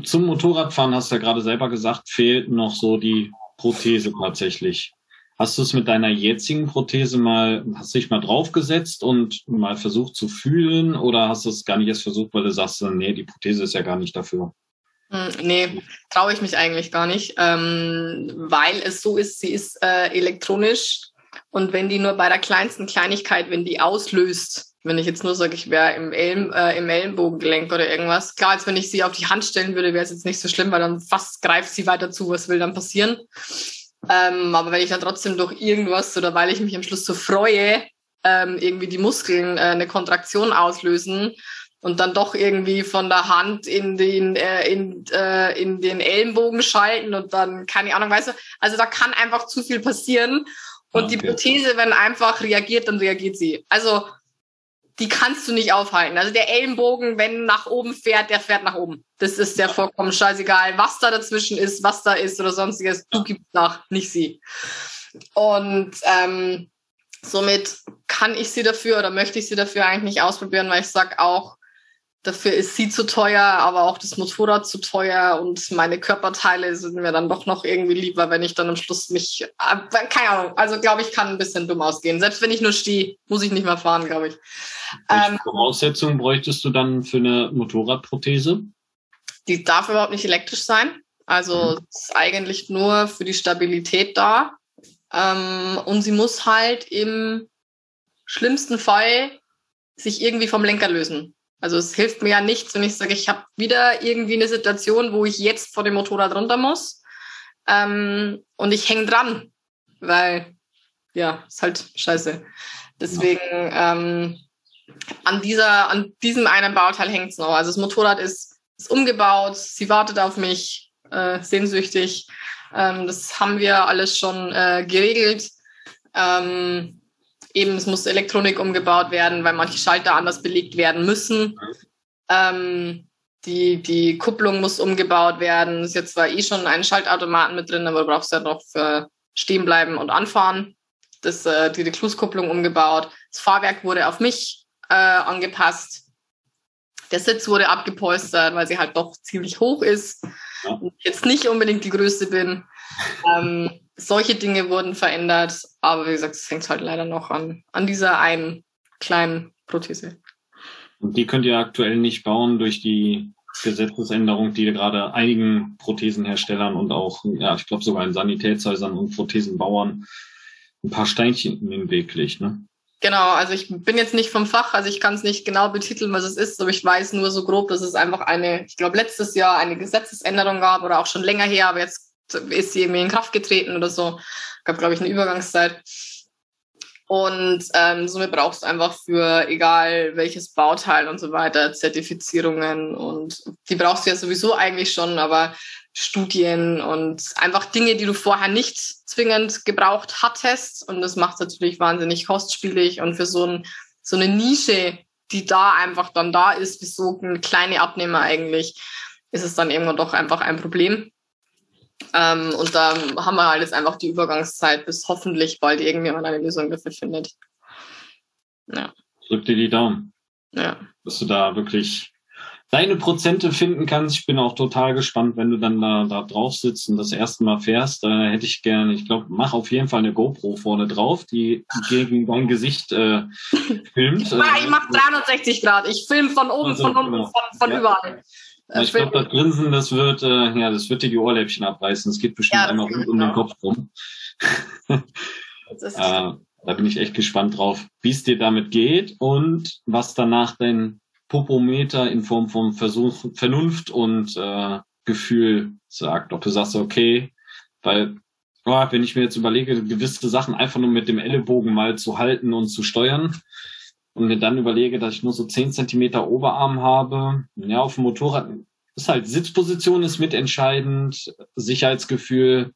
zum Motorradfahren hast du ja gerade selber gesagt, fehlt noch so die Prothese tatsächlich. Hast du es mit deiner jetzigen Prothese mal, hast dich mal draufgesetzt und mal versucht zu fühlen oder hast du es gar nicht erst versucht, weil du sagst, nee, die Prothese ist ja gar nicht dafür? Hm, nee, traue ich mich eigentlich gar nicht, ähm, weil es so ist, sie ist äh, elektronisch und wenn die nur bei der kleinsten Kleinigkeit, wenn die auslöst, wenn ich jetzt nur sage, ich wäre im, Elm, äh, im Ellenbogengelenk oder irgendwas, klar, als wenn ich sie auf die Hand stellen würde, wäre es jetzt nicht so schlimm, weil dann fast greift sie weiter zu, was will dann passieren. Ähm, aber wenn ich dann trotzdem durch irgendwas oder weil ich mich am Schluss so freue, ähm, irgendwie die Muskeln äh, eine Kontraktion auslösen, und dann doch irgendwie von der Hand in den, äh, in, äh, in den Ellenbogen schalten und dann, keine Ahnung, weißt du, also da kann einfach zu viel passieren. Und okay. die Prothese, wenn einfach reagiert, dann reagiert sie. Also die kannst du nicht aufhalten. Also der Ellenbogen, wenn nach oben fährt, der fährt nach oben. Das ist der vollkommen scheißegal, was da dazwischen ist, was da ist oder sonstiges. Du gibst nach, nicht sie. Und ähm, somit kann ich sie dafür oder möchte ich sie dafür eigentlich nicht ausprobieren, weil ich sag auch, Dafür ist sie zu teuer, aber auch das Motorrad zu teuer und meine Körperteile sind mir dann doch noch irgendwie lieber, wenn ich dann am Schluss mich, äh, keine Ahnung, also glaube ich, kann ein bisschen dumm ausgehen. Selbst wenn ich nur stehe, muss ich nicht mehr fahren, glaube ich. Welche ähm, Voraussetzungen bräuchtest du dann für eine Motorradprothese? Die darf überhaupt nicht elektrisch sein. Also mhm. ist eigentlich nur für die Stabilität da. Ähm, und sie muss halt im schlimmsten Fall sich irgendwie vom Lenker lösen. Also es hilft mir ja nichts, wenn ich sage, ich habe wieder irgendwie eine Situation, wo ich jetzt vor dem Motorrad runter muss ähm, und ich hänge dran, weil ja, ist halt scheiße. Deswegen ähm, an dieser, an diesem einen Bauteil hängt es noch. Also das Motorrad ist, ist umgebaut, sie wartet auf mich, äh, sehnsüchtig. Ähm, das haben wir alles schon äh, geregelt. Ähm, eben, es muss Elektronik umgebaut werden, weil manche Schalter anders belegt werden müssen. Ähm, die, die Kupplung muss umgebaut werden. Es ist jetzt zwar eh schon ein Schaltautomaten mit drin, aber du brauchst ja noch für stehen bleiben und anfahren. Das, äh, die Rekluskupplung umgebaut. Das Fahrwerk wurde auf mich äh, angepasst. Der Sitz wurde abgepolstert, weil sie halt doch ziemlich hoch ist und ich jetzt nicht unbedingt die größte bin. Ähm, solche Dinge wurden verändert, aber wie gesagt, es hängt halt leider noch an, an dieser einen kleinen Prothese. Und die könnt ihr aktuell nicht bauen durch die Gesetzesänderung, die gerade einigen Prothesenherstellern und auch, ja, ich glaube sogar in Sanitätshäusern und Prothesenbauern ein paar Steinchen in den Weg legt, ne? Genau, also ich bin jetzt nicht vom Fach, also ich kann es nicht genau betiteln, was es ist, aber ich weiß nur so grob, dass es einfach eine, ich glaube letztes Jahr eine Gesetzesänderung gab oder auch schon länger her, aber jetzt ist sie irgendwie in Kraft getreten oder so. Gab, glaube ich, eine Übergangszeit. Und ähm, somit brauchst du einfach für egal welches Bauteil und so weiter Zertifizierungen und die brauchst du ja sowieso eigentlich schon, aber Studien und einfach Dinge, die du vorher nicht zwingend gebraucht hattest. Und das macht natürlich wahnsinnig kostspielig und für so, ein, so eine Nische, die da einfach dann da ist, wie so eine kleine Abnehmer eigentlich, ist es dann irgendwann doch einfach ein Problem. Ähm, und da haben wir halt jetzt einfach die Übergangszeit, bis hoffentlich bald irgendjemand eine Lösung dafür findet. Ja. Drück dir die Daumen. Ja. Dass du da wirklich deine Prozente finden kannst. Ich bin auch total gespannt, wenn du dann da, da drauf sitzt und das erste Mal fährst. Da hätte ich gerne, ich glaube, mach auf jeden Fall eine GoPro vorne drauf, die gegen dein Gesicht äh, filmt. ich mach 360 Grad. Ich film von oben, also, von unten, genau. von, von ja. überall. Ja, ich glaube, das Grinsen, das wird, äh, ja, das wird dir die Ohrläppchen abreißen. Es geht bestimmt ja, einmal rund um den Kopf rum. äh, da bin ich echt gespannt drauf, wie es dir damit geht und was danach dein Popometer in Form von Versuch, Vernunft und äh, Gefühl sagt. Ob du sagst, okay, weil oh, wenn ich mir jetzt überlege, gewisse Sachen einfach nur mit dem Ellenbogen mal zu halten und zu steuern, und mir dann überlege, dass ich nur so zehn Zentimeter Oberarm habe, ja, auf dem Motorrad ist halt Sitzposition ist mitentscheidend, Sicherheitsgefühl.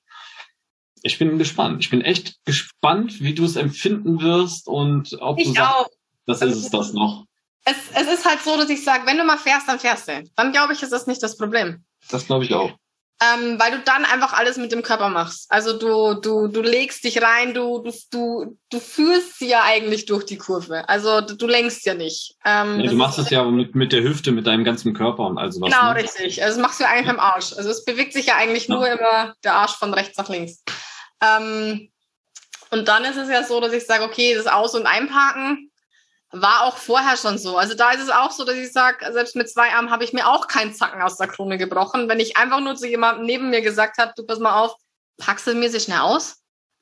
Ich bin gespannt. Ich bin echt gespannt, wie du es empfinden wirst und ob ich du sagst, auch. das ist es das noch. Es, es ist halt so, dass ich sage, wenn du mal fährst, dann fährst du. Dann glaube ich, ist das nicht das Problem. Das glaube ich auch ähm, weil du dann einfach alles mit dem Körper machst. Also du, du, du legst dich rein, du, du, du, du führst sie ja eigentlich durch die Kurve. Also du, du lenkst ja nicht. Ähm, ja, du machst es ja mit, mit der Hüfte, mit deinem ganzen Körper und all sowas. Genau, ne? richtig. Also das machst du eigentlich am Arsch. Also es bewegt sich ja eigentlich ja. nur immer der Arsch von rechts nach links. Ähm, und dann ist es ja so, dass ich sage, okay, das Aus- und Einparken, war auch vorher schon so. Also da ist es auch so, dass ich sage, selbst mit zwei Armen habe ich mir auch keinen Zacken aus der Krone gebrochen, wenn ich einfach nur zu jemandem neben mir gesagt habe, du pass mal auf, packst du mir sie schnell aus?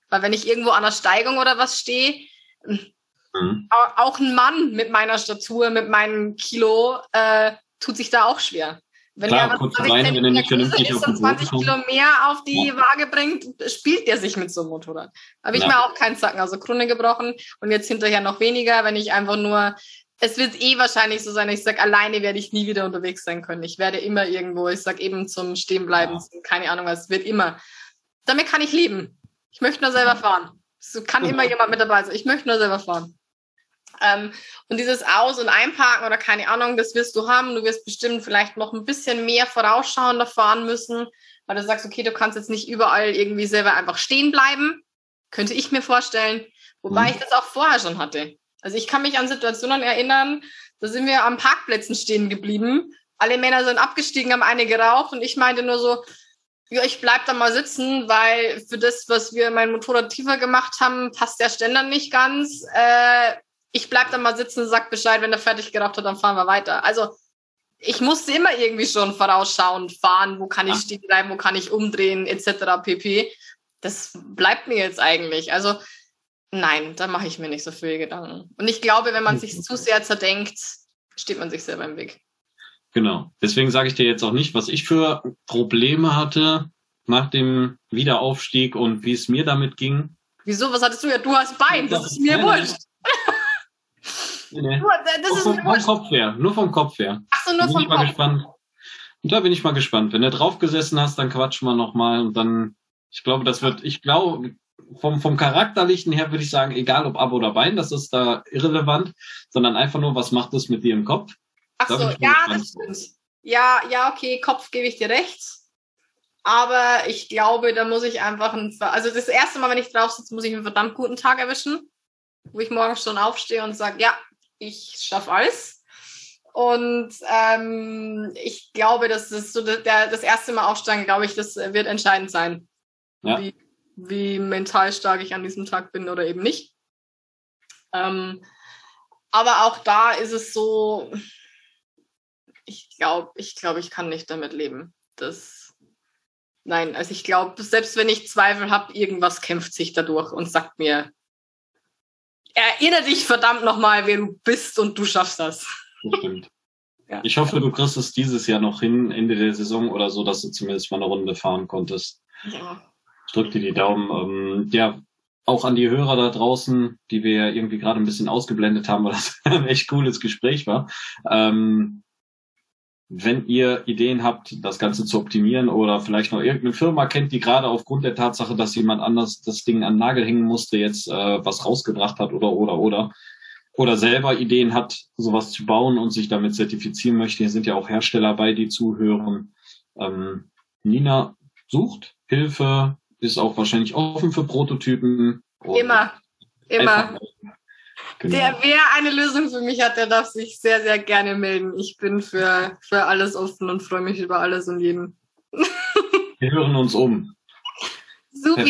Weil wenn ich irgendwo an der Steigung oder was stehe, mhm. auch ein Mann mit meiner Statur, mit meinem Kilo, äh, tut sich da auch schwer. Wenn Klar, kurz rein, wenn er nicht vernünftig auf den 20 Kilo mehr auf die ja. Waage bringt, spielt der sich mit so einem Motorrad. Habe ich ja. mir auch keinen Zacken der Krone gebrochen und jetzt hinterher noch weniger, wenn ich einfach nur es wird eh wahrscheinlich so sein, ich sage, alleine werde ich nie wieder unterwegs sein können. Ich werde immer irgendwo, ich sage eben zum Stehenbleiben, ja. zum, keine Ahnung was, es wird immer. Damit kann ich leben. Ich möchte nur selber fahren. Es kann immer jemand mit dabei sein. Ich möchte nur selber fahren. Ähm, und dieses Aus- und Einparken oder keine Ahnung, das wirst du haben. Du wirst bestimmt vielleicht noch ein bisschen mehr vorausschauender fahren müssen, weil du sagst, okay, du kannst jetzt nicht überall irgendwie selber einfach stehen bleiben. Könnte ich mir vorstellen. Wobei mhm. ich das auch vorher schon hatte. Also ich kann mich an Situationen erinnern, da sind wir am Parkplätzen stehen geblieben. Alle Männer sind abgestiegen, haben eine geraucht und ich meinte nur so, ja, ich bleib da mal sitzen, weil für das, was wir mein Motorrad tiefer gemacht haben, passt der Ständer nicht ganz. Äh, ich bleib da mal sitzen, sag Bescheid, wenn er fertig geraucht hat, dann fahren wir weiter. Also ich musste immer irgendwie schon vorausschauend fahren, wo kann ich stehen bleiben, wo kann ich umdrehen, etc. pp. Das bleibt mir jetzt eigentlich. Also Nein, da mache ich mir nicht so viel Gedanken. Und ich glaube, wenn man sich zu sehr zerdenkt, steht man sich selber im Weg. Genau. Deswegen sage ich dir jetzt auch nicht, was ich für Probleme hatte nach dem Wiederaufstieg und wie es mir damit ging. Wieso? Was hattest du? Ja, du hast Bein. Das, das ist mir wurscht. Nee. Das ist vom, vom Kopf her. Nur vom Kopf her. Ach so, nur vom Kopf. Mal gespannt. Und da bin ich mal gespannt. Wenn du drauf gesessen hast, dann quatschen wir nochmal und dann, ich glaube, das wird, ich glaube, vom, vom Charakterlichen her würde ich sagen, egal ob Ab oder Bein, das ist da irrelevant, sondern einfach nur, was macht es mit dir im Kopf? Ach so, ja, das stimmt. Ja, ja, okay, Kopf gebe ich dir recht. Aber ich glaube, da muss ich einfach, ein, also das erste Mal, wenn ich drauf sitze, muss ich einen verdammt guten Tag erwischen, wo ich morgens schon aufstehe und sage, ja, ich schaffe alles. Und ähm, ich glaube, das ist so der, das erste Mal aufsteigen, glaube ich, das wird entscheidend sein. Ja. Wie, wie mental stark ich an diesem Tag bin oder eben nicht. Ähm, aber auch da ist es so, ich glaube, ich glaube, ich kann nicht damit leben. Das, nein, also ich glaube, selbst wenn ich Zweifel habe, irgendwas kämpft sich dadurch und sagt mir, erinnere dich verdammt nochmal, wer du bist und du schaffst das. das stimmt. Ja. Ich hoffe, du kriegst es dieses Jahr noch hin, Ende der Saison oder so, dass du zumindest mal eine Runde fahren konntest. Ja, ich drücke dir die Daumen. Ähm, ja, auch an die Hörer da draußen, die wir ja irgendwie gerade ein bisschen ausgeblendet haben, weil das ein echt cooles Gespräch war. Ähm, wenn ihr Ideen habt, das Ganze zu optimieren oder vielleicht noch irgendeine Firma kennt, die gerade aufgrund der Tatsache, dass jemand anders das Ding an den Nagel hängen musste, jetzt äh, was rausgebracht hat oder oder oder oder selber Ideen hat, sowas zu bauen und sich damit zertifizieren möchte, hier sind ja auch Hersteller bei, die zuhören. Ähm, Nina sucht Hilfe, ist auch wahrscheinlich offen für Prototypen. Immer, immer. Genau. Der, wer eine Lösung für mich hat, der darf sich sehr, sehr gerne melden. Ich bin für, für alles offen und freue mich über alles und jeden. Wir hören uns um. Super.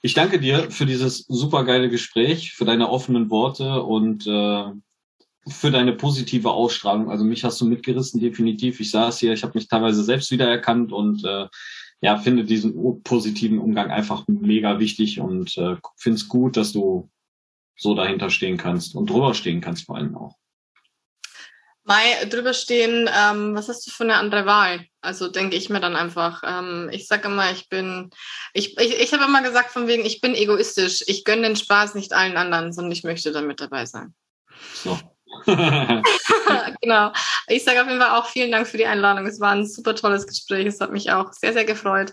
Ich danke dir für dieses super geile Gespräch, für deine offenen Worte und äh, für deine positive Ausstrahlung. Also mich hast du mitgerissen, definitiv. Ich saß hier, ich habe mich teilweise selbst wiedererkannt und äh, ja, finde diesen positiven Umgang einfach mega wichtig und äh, finde es gut, dass du so dahinter stehen kannst und drüber stehen kannst vor allem auch. Mai, drüber stehen, ähm, was hast du für eine andere Wahl? Also denke ich mir dann einfach, ähm, ich sage immer, ich bin, ich, ich, ich habe immer gesagt von wegen, ich bin egoistisch, ich gönne den Spaß nicht allen anderen, sondern ich möchte da mit dabei sein. So. genau. Ich sage auf jeden Fall auch vielen Dank für die Einladung. Es war ein super tolles Gespräch. Es hat mich auch sehr, sehr gefreut.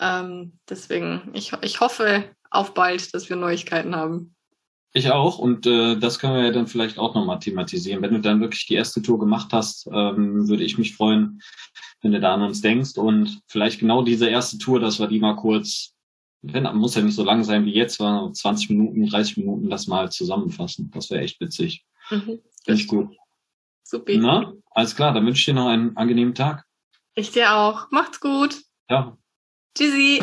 Ähm, deswegen, ich, ich hoffe auf bald, dass wir Neuigkeiten haben. Ich auch und äh, das können wir ja dann vielleicht auch nochmal thematisieren. Wenn du dann wirklich die erste Tour gemacht hast, ähm, würde ich mich freuen, wenn du da an uns denkst und vielleicht genau diese erste Tour, dass wir die mal kurz, wenn, muss ja nicht so lang sein wie jetzt, war 20 Minuten, 30 Minuten, das mal zusammenfassen. Das wäre echt witzig. Mhm. Ich gut. Super. Na, alles klar, dann wünsche ich dir noch einen angenehmen Tag. Ich dir auch. Macht's gut. Ja. Tschüssi.